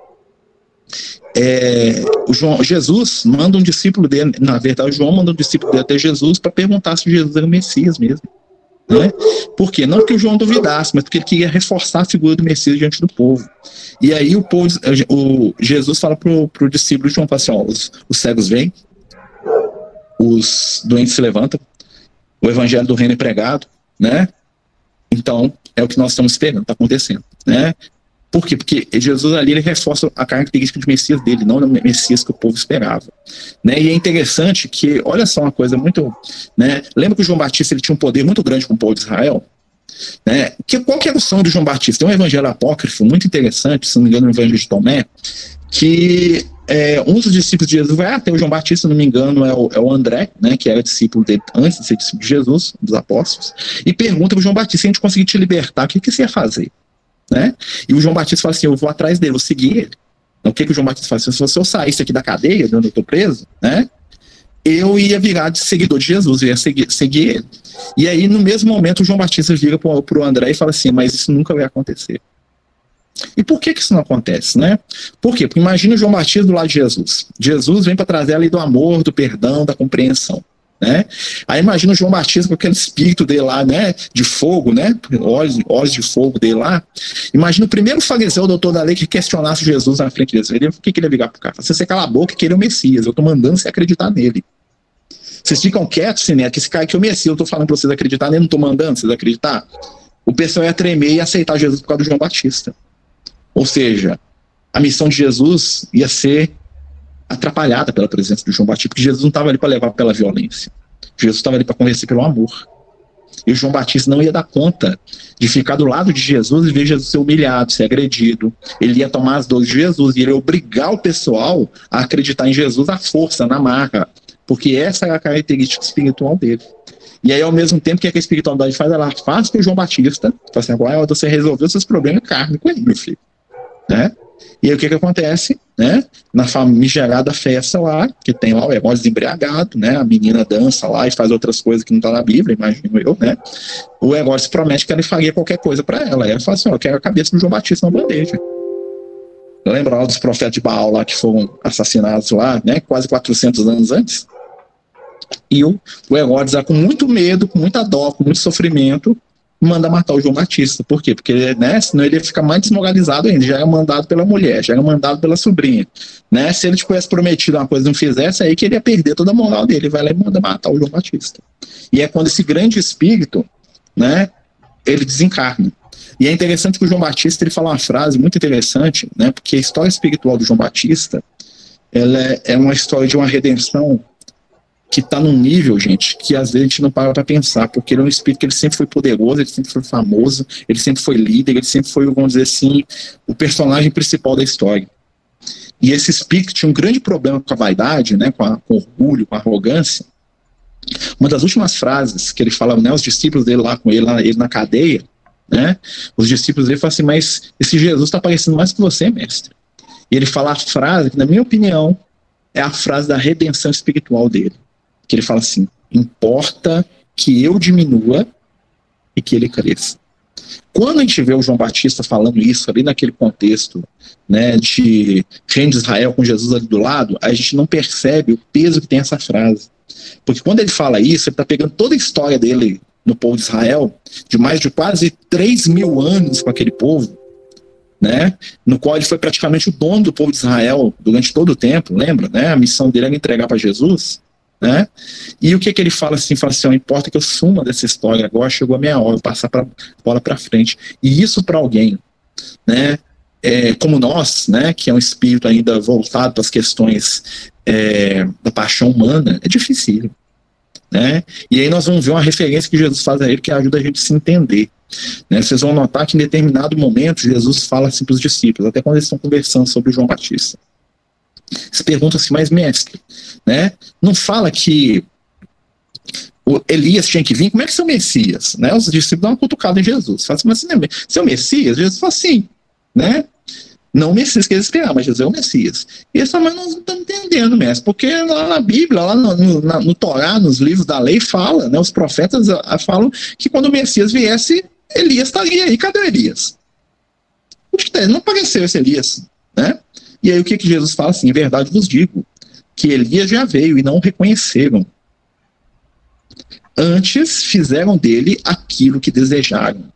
é, o João, Jesus manda um discípulo dele, na verdade, João manda um discípulo dele até Jesus para perguntar se Jesus era o Messias mesmo. Né? Por quê? Não porque o João duvidasse, mas porque ele queria reforçar a figura do Messias diante do povo. E aí o, povo, o Jesus fala para o discípulo João, fala assim, ó, os, os cegos vêm, os doentes se levantam, o evangelho do reino é pregado, né? Então, é o que nós estamos esperando, está acontecendo, né? Por quê? Porque Jesus ali ele reforça a característica de Messias dele, não o Messias que o povo esperava. Né? E é interessante que, olha só uma coisa muito. Né? Lembra que o João Batista ele tinha um poder muito grande com o povo de Israel? Né? Que, qual que era o sonho do João Batista? Tem um evangelho apócrifo muito interessante, se não me engano, o evangelho de Tomé, que é, um dos discípulos de Jesus vai até o João Batista, se não me engano, é o, é o André, né, que era discípulo dele antes de ser discípulo de Jesus, dos apóstolos, e pergunta para o João Batista se a gente conseguir te libertar, o que, que você ia fazer? Né? E o João Batista fala assim: eu vou atrás dele, vou seguir ele. Então, o que, que o João Batista fala? Se eu saísse aqui da cadeia, onde eu estou preso, né? Eu ia virar de seguidor de Jesus, eu ia seguir, seguir ele. E aí, no mesmo momento, o João Batista vira para o André e fala assim: mas isso nunca vai acontecer. E por que, que isso não acontece, né? Por quê? Porque imagina o João Batista do lado de Jesus. Jesus vem para trazer a lei do amor, do perdão, da compreensão. Né? Aí imagina o João Batista com aquele espírito dele lá, né? De fogo, né? Olhos, olhos de fogo dele lá. Imagina o primeiro fariseu, o doutor da lei, que questionasse Jesus na frente deles. Ele, o que, que ele ia ligar pro cara? Você cala a boca que ele é o Messias. Eu tô mandando você acreditar nele. Vocês ficam quietos, Sineto, que esse cara aqui é o Messias. Eu tô falando pra vocês acreditar nele, não tô mandando vocês acreditar. O pessoal ia tremer e aceitar Jesus por causa do João Batista. Ou seja, a missão de Jesus ia ser atrapalhada pela presença de João Batista, porque Jesus não estava ali para levar pela violência. Jesus estava ali para convencer pelo amor. E o João Batista não ia dar conta de ficar do lado de Jesus e ver Jesus ser humilhado, ser agredido. Ele ia tomar as dores de Jesus e ele ia obrigar o pessoal a acreditar em Jesus à força, na marra, porque essa é a característica espiritual dele. E aí, ao mesmo tempo, o que, é que a espiritualidade faz? Ela faz com o João Batista, fala assim, agora você resolveu seus problemas kármicos aí, meu filho. Né? E aí o que que acontece, né? Na famigerada festa lá, que tem lá o Herodes embriagado, né? A menina dança lá e faz outras coisas que não tá na Bíblia, imagino eu, né? O Herodes promete que ele faria qualquer coisa para ela. Aí ela fala assim, ó, eu quero a cabeça do João Batista na bandeja. Lembra lá dos profetas de Baal lá que foram assassinados lá, né? Quase 400 anos antes? E o, o Herodes, com muito medo, com muita dó, com muito sofrimento, manda matar o João Batista. Por quê? Porque, né, senão ele ia ficar mais desmoralizado ainda. Já era mandado pela mulher, já era mandado pela sobrinha. Né? Se ele tivesse prometido uma coisa e não fizesse, aí que ele ia perder toda a moral dele. Ele vai lá e manda matar o João Batista. E é quando esse grande espírito, né, ele desencarna. E é interessante que o João Batista ele fala uma frase muito interessante, né, porque a história espiritual do João Batista ela é, é uma história de uma redenção que está num nível, gente, que às vezes a gente não para para pensar, porque ele é um espírito que ele sempre foi poderoso, ele sempre foi famoso, ele sempre foi líder, ele sempre foi, vamos dizer assim, o personagem principal da história. E esse espírito tinha um grande problema com a vaidade, né, com, a, com orgulho, com arrogância. Uma das últimas frases que ele fala, né, os discípulos dele lá com ele, lá, ele na cadeia, né, os discípulos dele falam assim, mas esse Jesus está parecendo mais que você, mestre. E ele fala a frase que, na minha opinião, é a frase da redenção espiritual dele que ele fala assim: importa que eu diminua e que ele cresça. Quando a gente vê o João Batista falando isso ali naquele contexto né, de reino de Israel com Jesus ali do lado, a gente não percebe o peso que tem essa frase. Porque quando ele fala isso, ele está pegando toda a história dele no povo de Israel, de mais de quase 3 mil anos com aquele povo, né, no qual ele foi praticamente o dono do povo de Israel durante todo o tempo, lembra? Né, a missão dele era entregar para Jesus. Né? E o que, que ele fala assim? Fala assim: ó, importa que eu suma dessa história, agora chegou a minha hora, passar a bola para frente. E isso para alguém, né? É, como nós, né, que é um espírito ainda voltado para as questões é, da paixão humana, é difícil. Né? E aí nós vamos ver uma referência que Jesus faz a ele que ajuda a gente a se entender. Né? Vocês vão notar que em determinado momento Jesus fala assim para os discípulos, até quando eles estão conversando sobre João Batista. Se pergunta assim, mas mestre, né? Não fala que o Elias tinha que vir, como é que o Messias? Né? Os discípulos dão uma cutucada em Jesus. Fala assim, mas seu Messias? Jesus fala assim, né? Não o Messias que eles esperavam, mas Jesus é o Messias. E eles falam, mas nós não estamos entendendo, mestre, porque lá na Bíblia, lá no, no, na, no Torá, nos livros da lei, fala, né? Os profetas a, a, falam que quando o Messias viesse, Elias estaria aí. Cadê o Elias? Não apareceu esse Elias, né? E aí o que, que Jesus fala assim? Em verdade vos digo que Elias já veio e não o reconheceram. Antes fizeram dele aquilo que desejaram.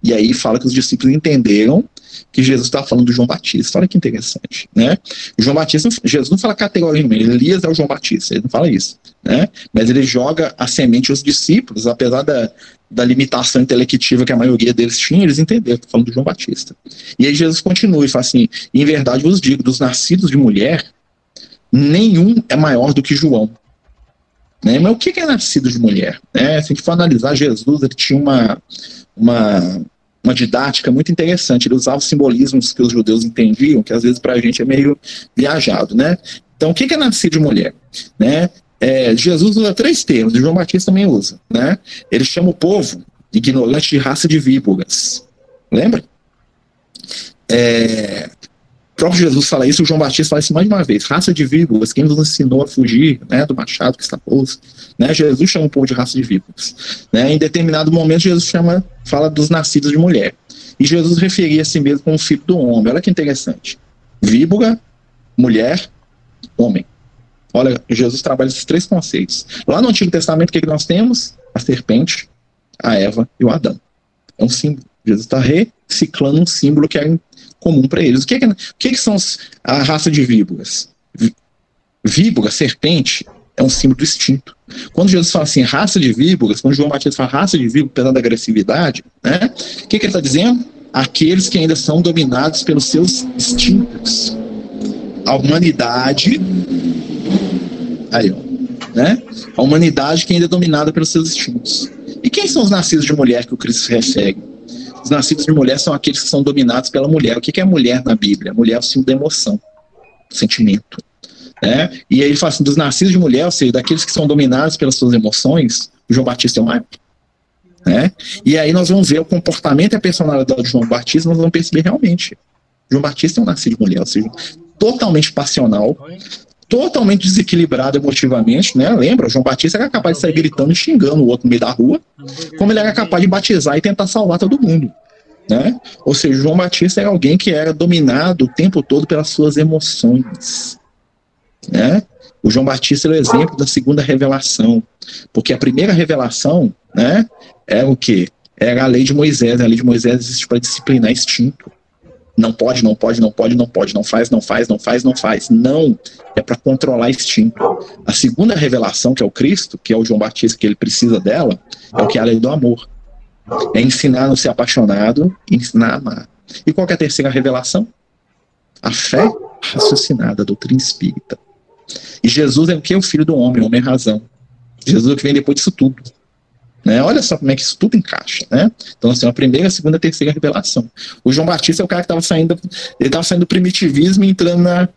E aí fala que os discípulos entenderam que Jesus estava falando do João Batista. Olha que interessante, né? João Batista, Jesus não fala categoricamente, Elias é o João Batista, ele não fala isso, né? Mas ele joga a semente aos discípulos, apesar da, da limitação intelectiva que a maioria deles tinha, eles entenderam, estou falando do João Batista. E aí Jesus continua e fala assim, em verdade vos digo, dos nascidos de mulher, nenhum é maior do que João. Né? Mas o que é nascido de mulher? Né? Se a gente for analisar Jesus, ele tinha uma, uma, uma didática muito interessante. Ele usava simbolismos que os judeus entendiam, que às vezes para a gente é meio viajado. Né? Então, o que é nascido de mulher? Né? É, Jesus usa três termos, e João Batista também usa. Né? Ele chama o povo ignorante de raça de víboras. Lembra? É, próprio Jesus fala isso, o João Batista fala isso mais de uma vez. Raça de víboras, quem nos ensinou a fugir né, do machado que está posto. Né? Jesus chama o povo de raça de víboras. Né? Em determinado momento, Jesus chama, fala dos nascidos de mulher. E Jesus referia a si mesmo como filho do homem. Olha que interessante. Víbora, mulher, homem. Olha, Jesus trabalha esses três conceitos. Lá no Antigo Testamento, o que, que nós temos? A serpente, a Eva e o Adão. É um símbolo. Jesus está reciclando um símbolo que é comum para eles. O que, é, o que, que são a raça de víboras? Víbora, serpente, é um símbolo distinto. Quando Jesus fala assim, raça de víboras, quando João Batista fala raça de víboras, apesar da agressividade, né? O que, que ele está dizendo? aqueles que ainda são dominados pelos seus instintos. A humanidade. Aí, ó. Né? A humanidade que ainda é dominada pelos seus instintos. E quem são os nascidos de mulher que o Cristo se refere? Os nascidos de mulher são aqueles que são dominados pela mulher. O que é mulher na Bíblia? Mulher é o símbolo da emoção, sentimento. Né? E aí ele fala assim: dos nascidos de mulher, ou seja, daqueles que são dominados pelas suas emoções, o João Batista é um. Né? E aí nós vamos ver o comportamento e a personalidade de João Batista, nós vamos perceber realmente. João Batista é um nascido de mulher, ou seja, totalmente passional, totalmente desequilibrado emotivamente, né? Lembra? João Batista era capaz de sair gritando e xingando o outro no meio da rua, como ele era capaz de batizar e tentar salvar todo mundo. Né? Ou seja, João Batista era alguém que era dominado o tempo todo pelas suas emoções. Né? O João Batista é o exemplo da segunda revelação, porque a primeira revelação, né, é o que? Era a lei de Moisés. A lei de Moisés existe para disciplinar instinto. Não pode, não pode, não pode, não pode, não faz, não faz, não faz, não faz. Não, é para controlar instinto. A segunda revelação, que é o Cristo, que é o João Batista, que ele precisa dela, é o que é a lei do amor. É ensinar a não ser apaixonado, ensinar a amar. E qual é a terceira revelação? A fé raciocinada, a doutrina espírita. E Jesus é o que? O filho do homem, o homem é razão. Jesus é o que vem depois disso tudo. Né? Olha só como é que isso tudo encaixa, né? Então, assim, a primeira, a segunda, a terceira revelação. O João Batista é o cara que estava saindo, ele estava saindo do primitivismo e entrando na,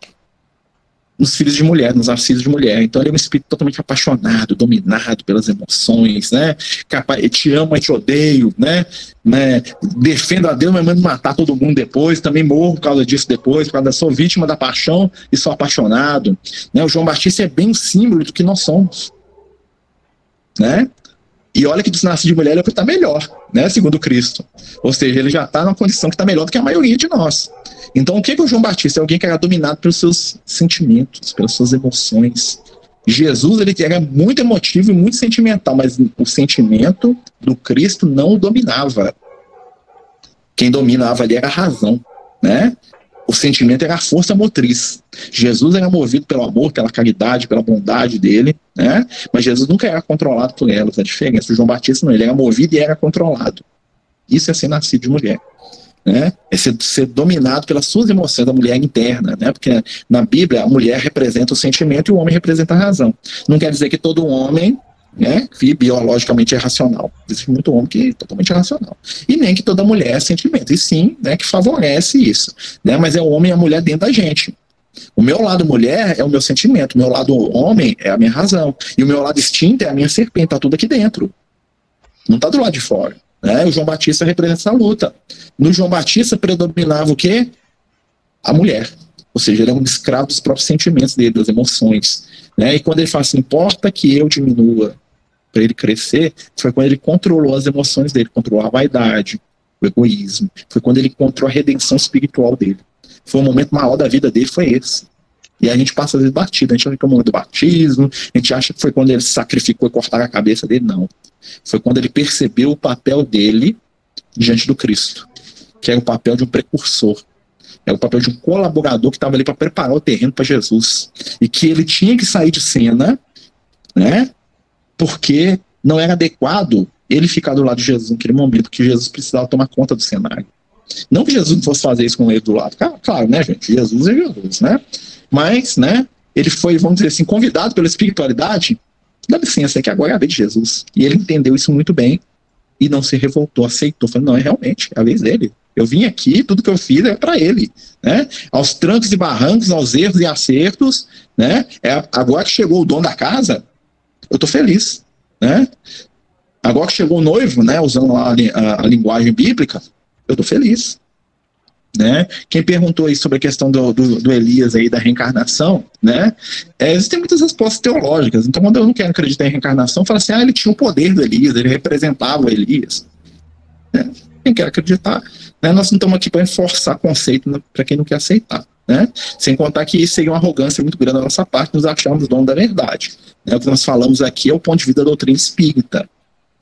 nos filhos de mulher, nos nascidos de mulher. Então ele é um espírito totalmente apaixonado, dominado pelas emoções, né? Capaz, te amo, e te odeio, né? né? Defendo a Deus, mas mando matar todo mundo depois, também morro por causa disso depois, por causa da sou vítima da paixão e sou apaixonado. Né? O João Batista é bem o símbolo do que nós somos. Né? E olha que dos de mulher ele está melhor, né? Segundo Cristo. Ou seja, ele já está numa condição que está melhor do que a maioria de nós. Então, o que, que o João Batista? É alguém que era dominado pelos seus sentimentos, pelas suas emoções. Jesus, ele era muito emotivo e muito sentimental, mas o sentimento do Cristo não o dominava. Quem dominava ali era a razão, né? O sentimento era a força motriz. Jesus era movido pelo amor, pela caridade, pela bondade dele, né? Mas Jesus nunca era controlado por elas. A diferença, o João Batista não, ele era movido e era controlado. Isso é ser nascido de mulher. Né? É ser, ser dominado pelas suas emoções da mulher interna, né? Porque na Bíblia a mulher representa o sentimento e o homem representa a razão. Não quer dizer que todo homem né, biologicamente é racional. Existe muito homem que é totalmente racional. E nem que toda mulher é sentimento, e sim, né, que favorece isso. Né, mas é o homem e a mulher dentro da gente. O meu lado mulher é o meu sentimento, o meu lado homem é a minha razão. E o meu lado instinto é a minha serpente, tá tudo aqui dentro. Não tá do lado de fora. Né? O João Batista representa essa luta. No João Batista predominava o quê? A mulher. Ou seja, ele é um escravo dos próprios sentimentos dele, das emoções. Né? E quando ele fala assim, importa que eu diminua para ele crescer, foi quando ele controlou as emoções dele, controlou a vaidade, o egoísmo. Foi quando ele encontrou a redenção espiritual dele. Foi o momento maior da vida dele, foi esse. E a gente passa às vezes batido, a gente acha que é o momento do batismo, a gente acha que foi quando ele sacrificou e cortaram a cabeça dele, não. Foi quando ele percebeu o papel dele diante do Cristo, que era o papel de um precursor, é o papel de um colaborador que estava ali para preparar o terreno para Jesus. E que ele tinha que sair de cena, né? Porque não era adequado ele ficar do lado de Jesus naquele momento, que Jesus precisava tomar conta do cenário. Não que Jesus fosse fazer isso com ele do lado, claro, né, gente? Jesus é Jesus, né? Mas, né, ele foi, vamos dizer assim, convidado pela espiritualidade, dá licença, é que agora é a vez de Jesus. E ele entendeu isso muito bem e não se revoltou, aceitou, falou, não, é realmente, é a vez dele. Eu vim aqui, tudo que eu fiz é para ele, né? Aos trancos e barrancos, aos erros e acertos, né? É, agora que chegou o dono da casa, eu estou feliz, né? Agora que chegou o noivo, né, usando a, a, a linguagem bíblica, eu estou feliz, né? Quem perguntou aí sobre a questão do, do, do Elias aí da reencarnação, né? É, existem muitas respostas teológicas. Então, quando eu não quero acreditar em reencarnação, fala assim: ah, ele tinha o poder do Elias, ele representava o Elias. Né? Quem quer acreditar, né? Nós não estamos aqui para forçar conceito né, para quem não quer aceitar. Né? Sem contar que isso seria uma arrogância muito grande da nossa parte, nos acharmos dono da verdade. Né? O que nós falamos aqui é o ponto de vista da doutrina espírita,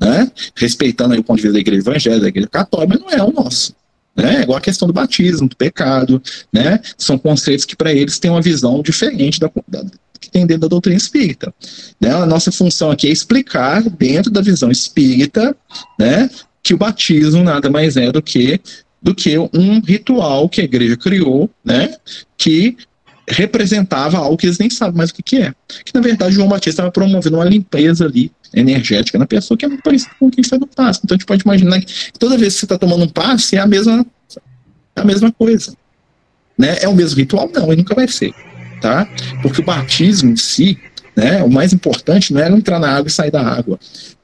né? respeitando o ponto de vista da igreja evangélica, da igreja católica, mas não é o nosso. Né? É igual a questão do batismo, do pecado, né? São conceitos que para eles têm uma visão diferente da, da, que tem dentro da doutrina espírita. Né? A nossa função aqui é explicar dentro da visão espírita, né, que o batismo nada mais é do que do que um ritual que a igreja criou, né, que representava algo que eles nem sabem mais o que, que é. Que na verdade João Batista estava promovendo uma limpeza ali energética na pessoa que é muito parecida com quem está no passe. Então a gente pode imaginar que toda vez que você está tomando um passe é a mesma, é a mesma coisa. Né? É o mesmo ritual? Não, ele nunca vai ser. Tá? Porque o batismo em si, né, o mais importante não é entrar na água e sair da água.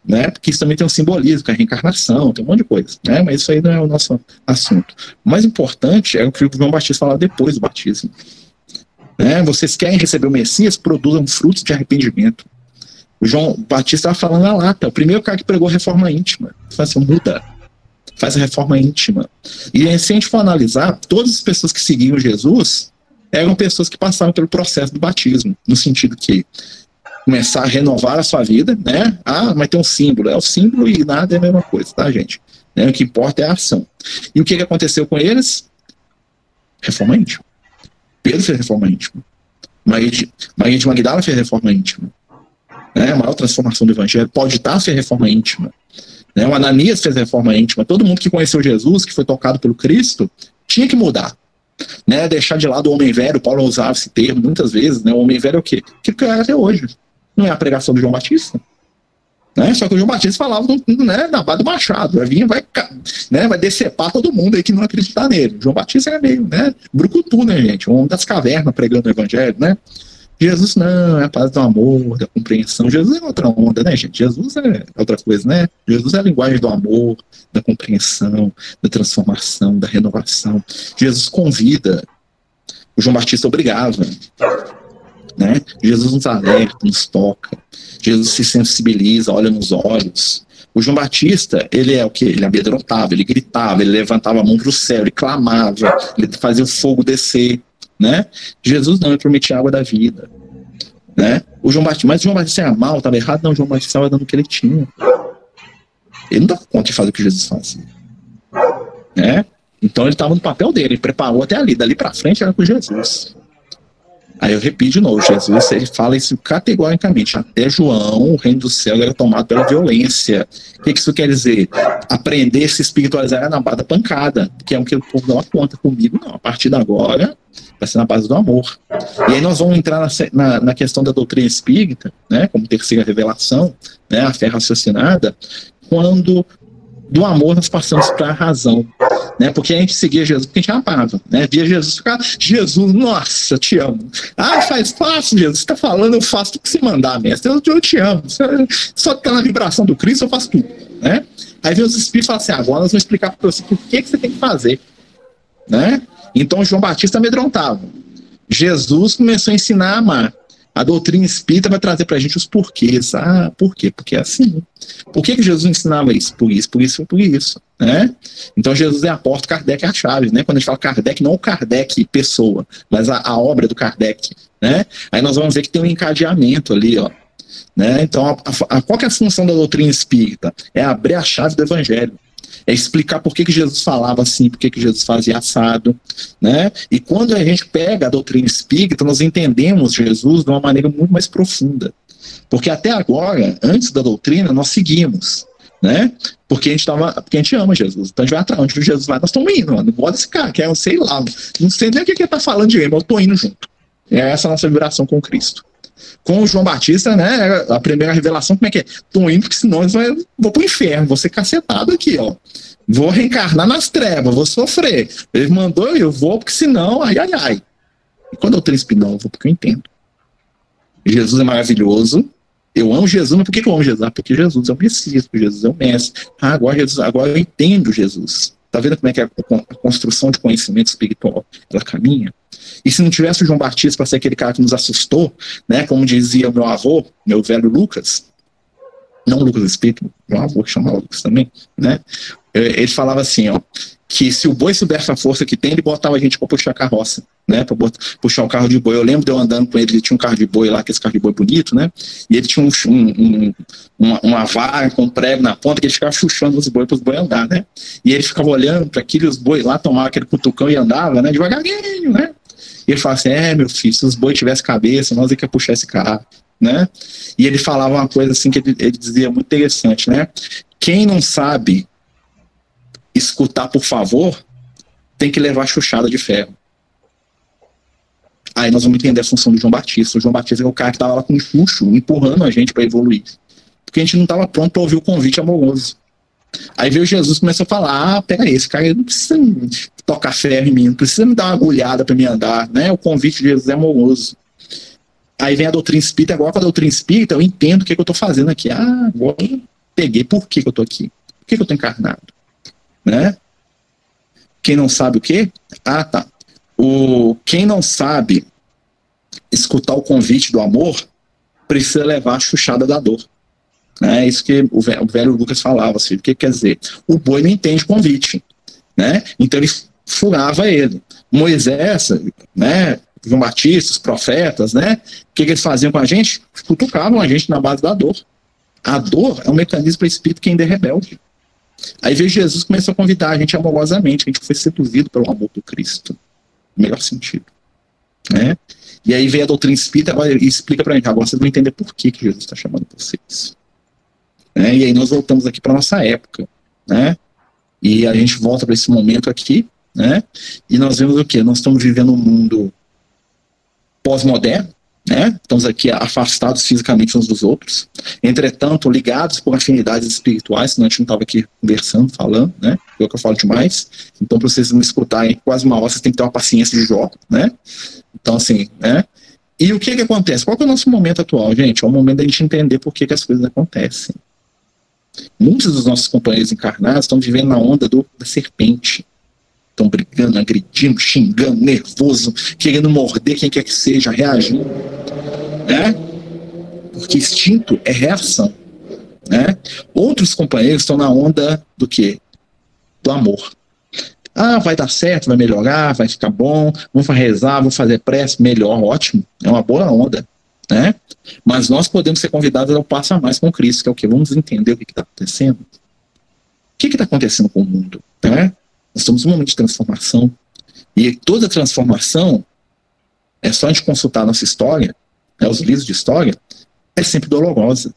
Né? Porque isso também tem um simbolismo, que é a reencarnação, tem um monte de coisa. Né? Mas isso aí não é o nosso assunto. O mais importante é o que o João Batista fala depois do batismo. Né? Vocês querem receber o Messias? Produzam frutos de arrependimento. O João Batista estava falando na lata. O primeiro cara que pregou reforma íntima. Fala assim, muda. Faz a reforma íntima. E se a gente for analisar, todas as pessoas que seguiam Jesus eram pessoas que passavam pelo processo do batismo, no sentido que começar a renovar a sua vida, né? Ah, mas tem um símbolo. É o símbolo e nada é a mesma coisa, tá, gente? Né? O que importa é a ação. E o que, que aconteceu com eles? Reforma íntima. Pedro fez reforma íntima. Maria de, Maria Magdala fez reforma íntima. Né? A maior transformação do evangelho. Pode estar fez reforma íntima. Né? O Ananias fez reforma íntima. Todo mundo que conheceu Jesus, que foi tocado pelo Cristo, tinha que mudar. Né? Deixar de lado o homem velho. Paulo usava esse termo muitas vezes. Né? O homem velho é o quê? Que é até hoje. Não é a pregação do João Batista? Né? Só que o João Batista falava né, na base do machado, vai vir, vai, né, vai decepar todo mundo aí que não acreditar nele. O João Batista era meio, né, brucutu, né, gente? Um homem das cavernas pregando o evangelho, né? Jesus não, é a paz do amor, da compreensão. Jesus é outra onda, né, gente? Jesus é outra coisa, né? Jesus é a linguagem do amor, da compreensão, da transformação, da renovação. Jesus convida. O João Batista obrigava. Né? Jesus nos alerta, nos toca. Jesus se sensibiliza, olha nos olhos. O João Batista, ele é o que? Ele amedrontava, ele gritava, ele levantava a mão para o céu, ele clamava, ele fazia o fogo descer, né? Jesus não, ele prometia água da vida, né? O João Batista, mas o João Batista era mal, estava errado? Não, o João Batista estava dando o que ele tinha. Ele não dava conta de fazer o que Jesus fazia, né? Então ele estava no papel dele, ele preparou até ali, dali para frente era com Jesus. Aí eu repito de novo, Jesus ele fala isso categoricamente. Até João, o reino do céu era tomado pela violência. O que, isso quer dizer? Aprender a se espiritualizar na base da pancada, que é o que o povo não aponta comigo, não. A partir de agora, vai ser na base do amor. E aí nós vamos entrar na, na, na questão da doutrina espírita, né, como terceira revelação, né, a fé raciocinada, quando do amor nós passamos para a razão, né? Porque a gente seguia Jesus porque a gente amava, né? Via Jesus ficar, Jesus, nossa, te amo. Ah, faz fácil, Jesus, está falando, eu faço tudo que você mandar, mestre, eu, eu te amo. Só que tá na vibração do Cristo, eu faço tudo, né? Aí vem os Espíritos e falam assim, agora nós vamos explicar para você por que, que você tem que fazer, né? Então João Batista amedrontava. Jesus começou a ensinar a amar. A doutrina espírita vai trazer para a gente os porquês. Ah, por quê? Porque é assim. Por que, que Jesus ensinava isso? Por isso, por isso, por isso. Né? Então Jesus é a porta, Kardec é a chave. Né? Quando a gente fala Kardec, não o Kardec pessoa, mas a, a obra do Kardec. Né? Aí nós vamos ver que tem um encadeamento ali, ó. Né? Então, a, a, qual é a função da doutrina espírita? É abrir a chave do evangelho é explicar por que, que Jesus falava assim, por que, que Jesus fazia assado, né? E quando a gente pega a doutrina espírita, nós entendemos Jesus de uma maneira muito mais profunda. Porque até agora, antes da doutrina, nós seguimos, né? Porque a gente tava, porque a gente ama Jesus. Então a gente vai atrás, onde Jesus vai, nós estamos indo, mano. Bota esse cara, que é, sei lá, não sei nem o que, que ele tá falando de ele, mas eu tô indo junto. É essa a nossa vibração com Cristo com o João Batista, né? A primeira revelação, como é que é? Tô indo, porque senão eu vou pro inferno, vou ser cacetado aqui, ó. Vou reencarnar nas trevas, vou sofrer. Ele mandou, eu vou, porque senão, ai, ai, ai. E quando eu tenho espinão, eu vou porque eu entendo. Jesus é maravilhoso. Eu amo Jesus, mas por que eu amo Jesus? Ah, porque Jesus é o Messias, Jesus é o Mestre. Ah, agora, Jesus, agora eu entendo Jesus. Tá vendo como é que a, a construção de conhecimento espiritual ela caminha? E se não tivesse o João Batista para ser aquele cara que nos assustou, né, como dizia meu avô, meu velho Lucas, não Lucas Espírito, meu avô que chamava Lucas também, né, ele falava assim, ó, que se o boi soubesse a força que tem, ele botava a gente para puxar a carroça, né, para puxar o carro de boi. Eu lembro de eu andando com ele, ele tinha um carro de boi lá, aquele carro de boi bonito, né, e ele tinha um, um, uma, uma vara com um prego na ponta que ele ficava chuchando os boi para os boi andar, né, e ele ficava olhando para aquilo, os boi lá tomavam aquele cutucão e andava, né, devagarinho, né, e ele fala assim: é, meu filho, se os boi tivessem cabeça, nós ia que puxar esse carro, né? E ele falava uma coisa assim que ele, ele dizia muito interessante, né? Quem não sabe escutar por favor, tem que levar chuchada de ferro. Aí nós vamos entender a função do João Batista. O João Batista é o cara que estava lá com o empurrando a gente para evoluir. Porque a gente não estava pronto para ouvir o convite amoroso. Aí veio Jesus começou a falar: ah, pega esse cara não precisa tocar ferro em mim, não precisa me dar uma agulhada para me andar, né? O convite de Jesus é amoroso. Aí vem a doutrina espírita, agora com a doutrina espírita eu entendo o que, que eu estou fazendo aqui. Ah, agora peguei, por que, que eu estou aqui? Por que, que eu estou encarnado? Né? Quem não sabe o quê? Ah, tá. O, quem não sabe escutar o convite do amor precisa levar a chuchada da dor. É isso que o velho, o velho Lucas falava. Assim, o que quer dizer? O boi não entende convite. Né? Então ele furava ele. Moisés, né? João Batista, os profetas, né? O que, que eles faziam com a gente? Cutucavam a gente na base da dor. A dor é um mecanismo para o espírito que ainda é rebelde. Aí veio Jesus começou a convidar a gente amorosamente, a gente foi seduzido pelo amor do Cristo. No melhor sentido. Né? E aí veio a doutrina espírita agora, e explica para a gente, agora vocês vão entender por que, que Jesus está chamando vocês. Né? E aí nós voltamos aqui para nossa época. Né? E a gente volta para esse momento aqui, né? E nós vemos o que? Nós estamos vivendo um mundo pós-moderno, né? Estamos aqui afastados fisicamente uns dos outros, entretanto ligados por afinidades espirituais, senão a gente não estava aqui conversando, falando, né? Eu que eu falo demais. Então, para vocês me escutarem quase uma hora, vocês têm que ter uma paciência de Jó, né? Então, assim, né? E o que que acontece? Qual que é o nosso momento atual, gente? É o momento da gente entender por que, que as coisas acontecem. Muitos dos nossos companheiros encarnados estão vivendo na onda do, da serpente. Estão brigando, agredindo, xingando, nervoso, querendo morder quem quer que seja, reagindo. Né? Porque instinto é reação. Né? Outros companheiros estão na onda do quê? Do amor. Ah, vai dar certo, vai melhorar, vai ficar bom, vamos rezar, vamos fazer prece, melhor, ótimo. É uma boa onda. Né? Mas nós podemos ser convidados ao passo a mais com Cristo, que é o que? Vamos entender o que está acontecendo. O que está acontecendo com o mundo? Né? Nós estamos num momento de transformação. E toda transformação, é só a gente consultar a nossa história, né, os livros de história, é sempre dolorosa.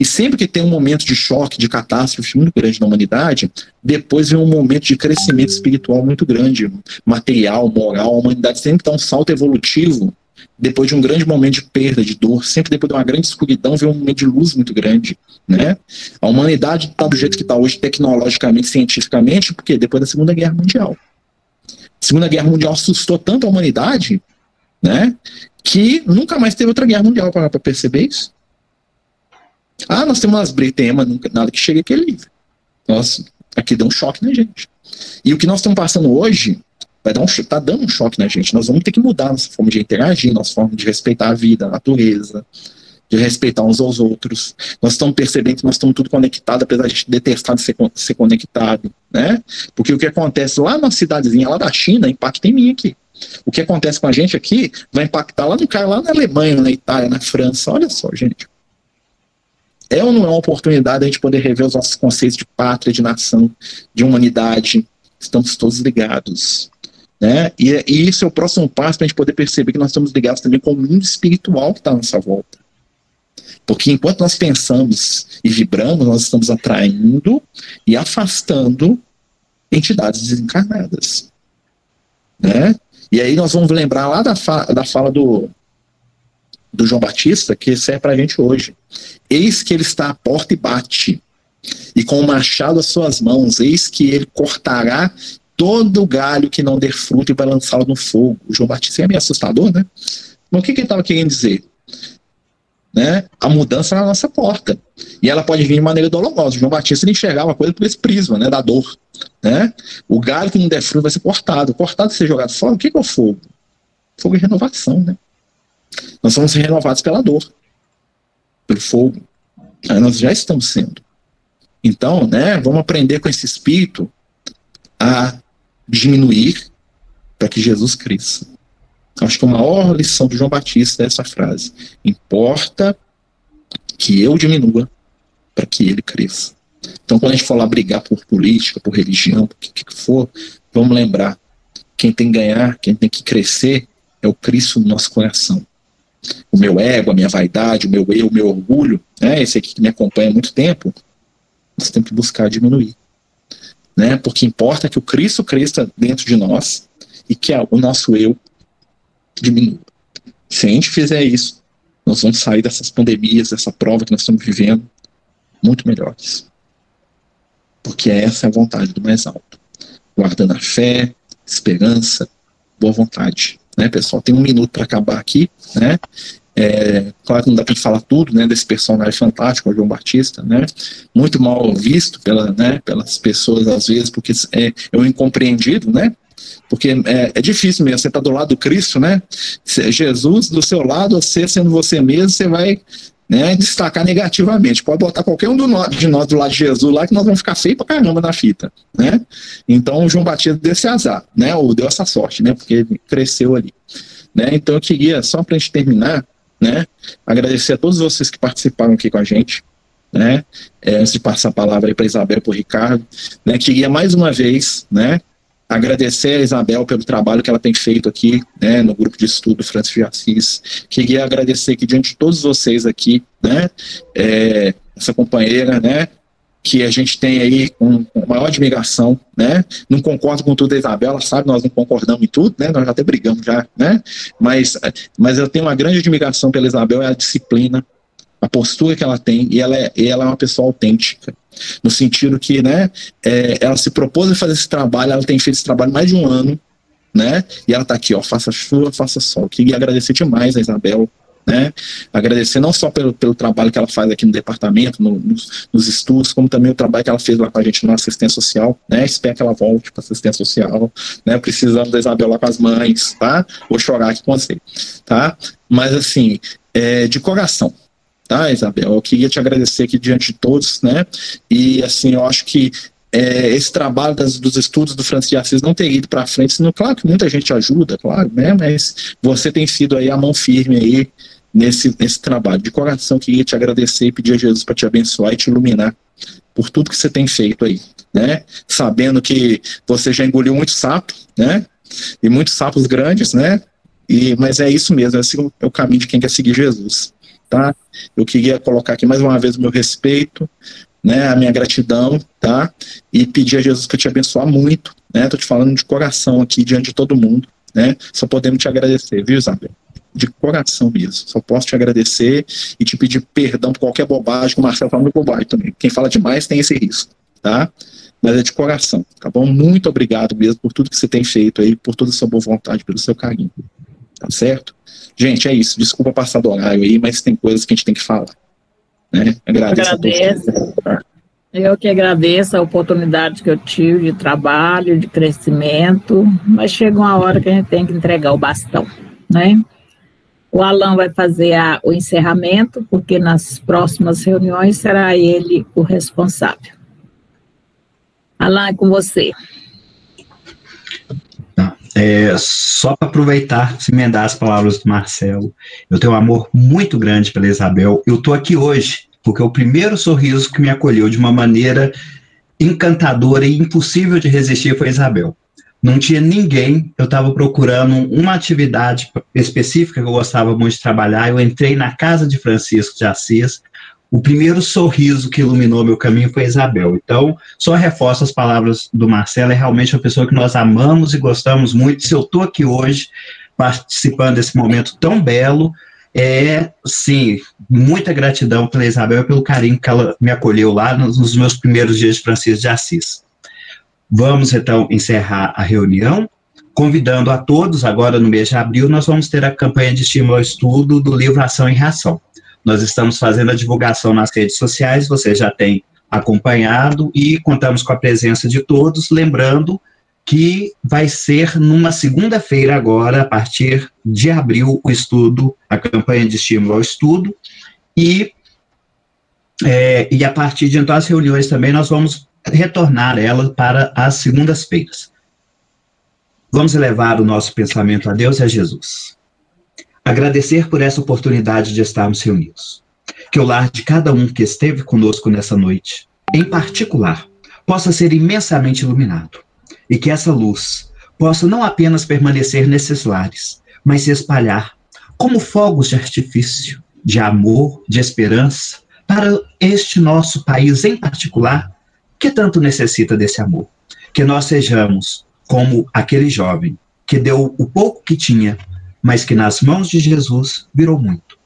E sempre que tem um momento de choque, de catástrofe muito grande na humanidade, depois vem um momento de crescimento espiritual muito grande, material, moral. A humanidade sempre dá um salto evolutivo depois de um grande momento de perda, de dor, sempre depois de uma grande escuridão, vem um momento de luz muito grande. Né? A humanidade está do jeito que está hoje, tecnologicamente, cientificamente, porque depois da Segunda Guerra Mundial. A Segunda Guerra Mundial assustou tanto a humanidade né, que nunca mais teve outra guerra mundial para perceber isso. Ah, nós temos umas brigas, tem, mas nunca, nada que chegue aquele nível. Nossa, aqui deu um choque na gente. E o que nós estamos passando hoje vai dar um, tá dando um choque na gente. Nós vamos ter que mudar nossa forma de interagir, nossa forma de respeitar a vida, a natureza, de respeitar uns aos outros. Nós estamos percebendo que nós estamos tudo conectado, apesar de a gente detestar de ser, ser conectado, né? Porque o que acontece lá na cidadezinha lá da China impacta em mim aqui. O que acontece com a gente aqui vai impactar lá no cara, lá na Alemanha, na Itália, na França. Olha só, gente. É ou não é uma oportunidade a gente poder rever os nossos conceitos de pátria, de nação, de humanidade? Estamos todos ligados. Né? E, e isso é o próximo passo para a gente poder perceber que nós estamos ligados também com o mundo espiritual que está à nossa volta. Porque enquanto nós pensamos e vibramos, nós estamos atraindo e afastando entidades desencarnadas. Né? E aí nós vamos lembrar lá da, fa da fala do, do João Batista, que serve para a gente hoje. Eis que ele está à porta e bate, e com o machado às suas mãos, eis que ele cortará todo galho que não der fruto e vai lançá-lo no fogo. O João Batista é meio assustador, né? Mas o que, que ele estava querendo dizer? Né? A mudança na nossa porta. E ela pode vir de maneira dolorosa. O João Batista ele enxergava a coisa por esse prisma, né? Da dor. Né? O galho que não der fruto vai ser cortado. Cortado e ser jogado fora, o que, que é o fogo? Fogo é renovação, né? Nós somos renovados pela dor, pelo fogo. Nós já estamos sendo. Então, né, vamos aprender com esse espírito a diminuir para que Jesus cresça. Acho que a maior lição de João Batista é essa frase: importa que eu diminua para que ele cresça. Então, quando a gente falar brigar por política, por religião, por que, que for, vamos lembrar: quem tem que ganhar, quem tem que crescer é o Cristo no nosso coração. O meu ego, a minha vaidade, o meu eu, o meu orgulho, né, esse aqui que me acompanha há muito tempo, nós temos que buscar diminuir. Né? Porque importa que o Cristo cresça dentro de nós e que o nosso eu diminua. Se a gente fizer isso, nós vamos sair dessas pandemias, dessa prova que nós estamos vivendo, muito melhores. Porque essa é a vontade do mais alto. Guardando a fé, esperança, boa vontade. Né, pessoal? Tem um minuto para acabar aqui, né? É, claro que não dá para falar tudo, né, desse personagem fantástico, o João Batista, né, muito mal visto pela, né, pelas pessoas às vezes, porque é, é um incompreendido, né, porque é, é difícil mesmo, você está do lado do Cristo, né, Jesus do seu lado, você sendo você mesmo, você vai né, destacar negativamente. Pode botar qualquer um de nós do lado de Jesus lá que nós vamos ficar feio pra caramba na fita, né? Então o João Batista deu esse azar, né? Ou deu essa sorte, né? Porque ele cresceu ali. Né? Então eu queria, só para a gente terminar, né? Agradecer a todos vocês que participaram aqui com a gente, né? É, antes de passar a palavra para Isabel para o Ricardo, né? Queria mais uma vez, né? Agradecer a Isabel pelo trabalho que ela tem feito aqui, né, no grupo de estudo Francis de Assis. Queria agradecer aqui diante de todos vocês aqui, né, é, essa companheira, né, que a gente tem aí com, maior admiração, né? Não concordo com tudo da Isabela, sabe? Nós não concordamos em tudo, né? Nós já até brigamos já, né? Mas, mas eu tenho uma grande admiração pela Isabel, é a disciplina, a postura que ela tem, e ela é, e ela é uma pessoa autêntica, no sentido que, né? É, ela se propôs a fazer esse trabalho, ela tem feito esse trabalho mais de um ano, né? E ela está aqui, ó, faça chuva, faça sol. Queria agradecer demais a Isabel, né? Agradecer não só pelo, pelo trabalho que ela faz aqui no departamento, no, nos, nos, estudos, como também o trabalho que ela fez lá com a gente na assistência social, né? Espero que ela volte para assistência social, né? Precisando da Isabel lá com as mães, tá? Vou chorar aqui com você, tá? Mas assim, é, de coração, tá, Isabel? Eu queria te agradecer aqui diante de todos, né? E assim, eu acho que é, esse trabalho das, dos estudos do Francis de Assis não ter ido para frente, senão, claro que muita gente ajuda, claro, né? Mas você tem sido aí a mão firme aí nesse, nesse trabalho. De coração, queria te agradecer e pedir a Jesus para te abençoar e te iluminar por tudo que você tem feito aí, né? Sabendo que você já engoliu muito sapo, né? E muitos sapos grandes, né? E, mas é isso mesmo, esse é o caminho de quem quer seguir Jesus, tá? Eu queria colocar aqui mais uma vez o meu respeito, né? A minha gratidão, tá? E pedir a Jesus para te abençoar muito, né? Tô te falando de coração aqui diante de todo mundo, né? Só podemos te agradecer, viu, Isabel? De coração mesmo. Só posso te agradecer e te pedir perdão por qualquer bobagem, que o Marcelo fala muito bobagem também. Quem fala demais tem esse risco, tá? Mas é de coração, tá bom? Muito obrigado mesmo por tudo que você tem feito aí, por toda a sua boa vontade, pelo seu carinho. Tá certo? Gente, é isso. Desculpa passar do horário aí, mas tem coisas que a gente tem que falar. Né? Agradeço. agradeço. Eu que agradeço a oportunidade que eu tive de trabalho, de crescimento, mas chega uma hora que a gente tem que entregar o bastão, né? O Alan vai fazer a, o encerramento, porque nas próximas reuniões será ele o responsável. Alan, é com você. Tá. É, só para aproveitar, emendar as palavras do Marcelo, eu tenho um amor muito grande pela Isabel. Eu estou aqui hoje porque o primeiro sorriso que me acolheu de uma maneira encantadora e impossível de resistir foi a Isabel não tinha ninguém, eu estava procurando uma atividade específica que eu gostava muito de trabalhar, eu entrei na casa de Francisco de Assis, o primeiro sorriso que iluminou meu caminho foi Isabel. Então, só reforço as palavras do Marcelo, é realmente uma pessoa que nós amamos e gostamos muito. Se eu estou aqui hoje participando desse momento tão belo, é, sim, muita gratidão pela Isabel e pelo carinho que ela me acolheu lá nos meus primeiros dias de Francisco de Assis. Vamos então encerrar a reunião, convidando a todos, agora no mês de abril, nós vamos ter a campanha de estímulo ao estudo do livro Ação e Reação. Nós estamos fazendo a divulgação nas redes sociais, você já tem acompanhado e contamos com a presença de todos, lembrando que vai ser numa segunda-feira agora, a partir de abril, o estudo, a campanha de estímulo ao estudo, e, é, e a partir de então as reuniões também nós vamos retornar ela para as segundas-feiras. Vamos elevar o nosso pensamento a Deus e a Jesus. Agradecer por essa oportunidade de estarmos reunidos. Que o lar de cada um que esteve conosco nessa noite, em particular, possa ser imensamente iluminado e que essa luz possa não apenas permanecer nesses lares, mas se espalhar como fogos de artifício, de amor, de esperança, para este nosso país em particular que tanto necessita desse amor. Que nós sejamos como aquele jovem que deu o pouco que tinha, mas que nas mãos de Jesus virou muito.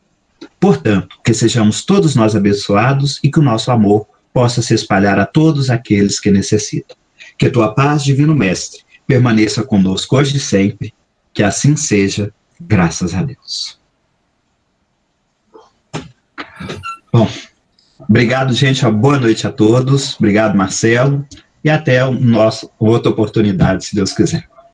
Portanto, que sejamos todos nós abençoados e que o nosso amor possa se espalhar a todos aqueles que necessitam. Que tua paz, divino Mestre, permaneça conosco hoje e sempre. Que assim seja, graças a Deus. Bom, obrigado, gente. Uma boa noite a todos. Obrigado, Marcelo. E até o nosso, outra oportunidade, se Deus quiser.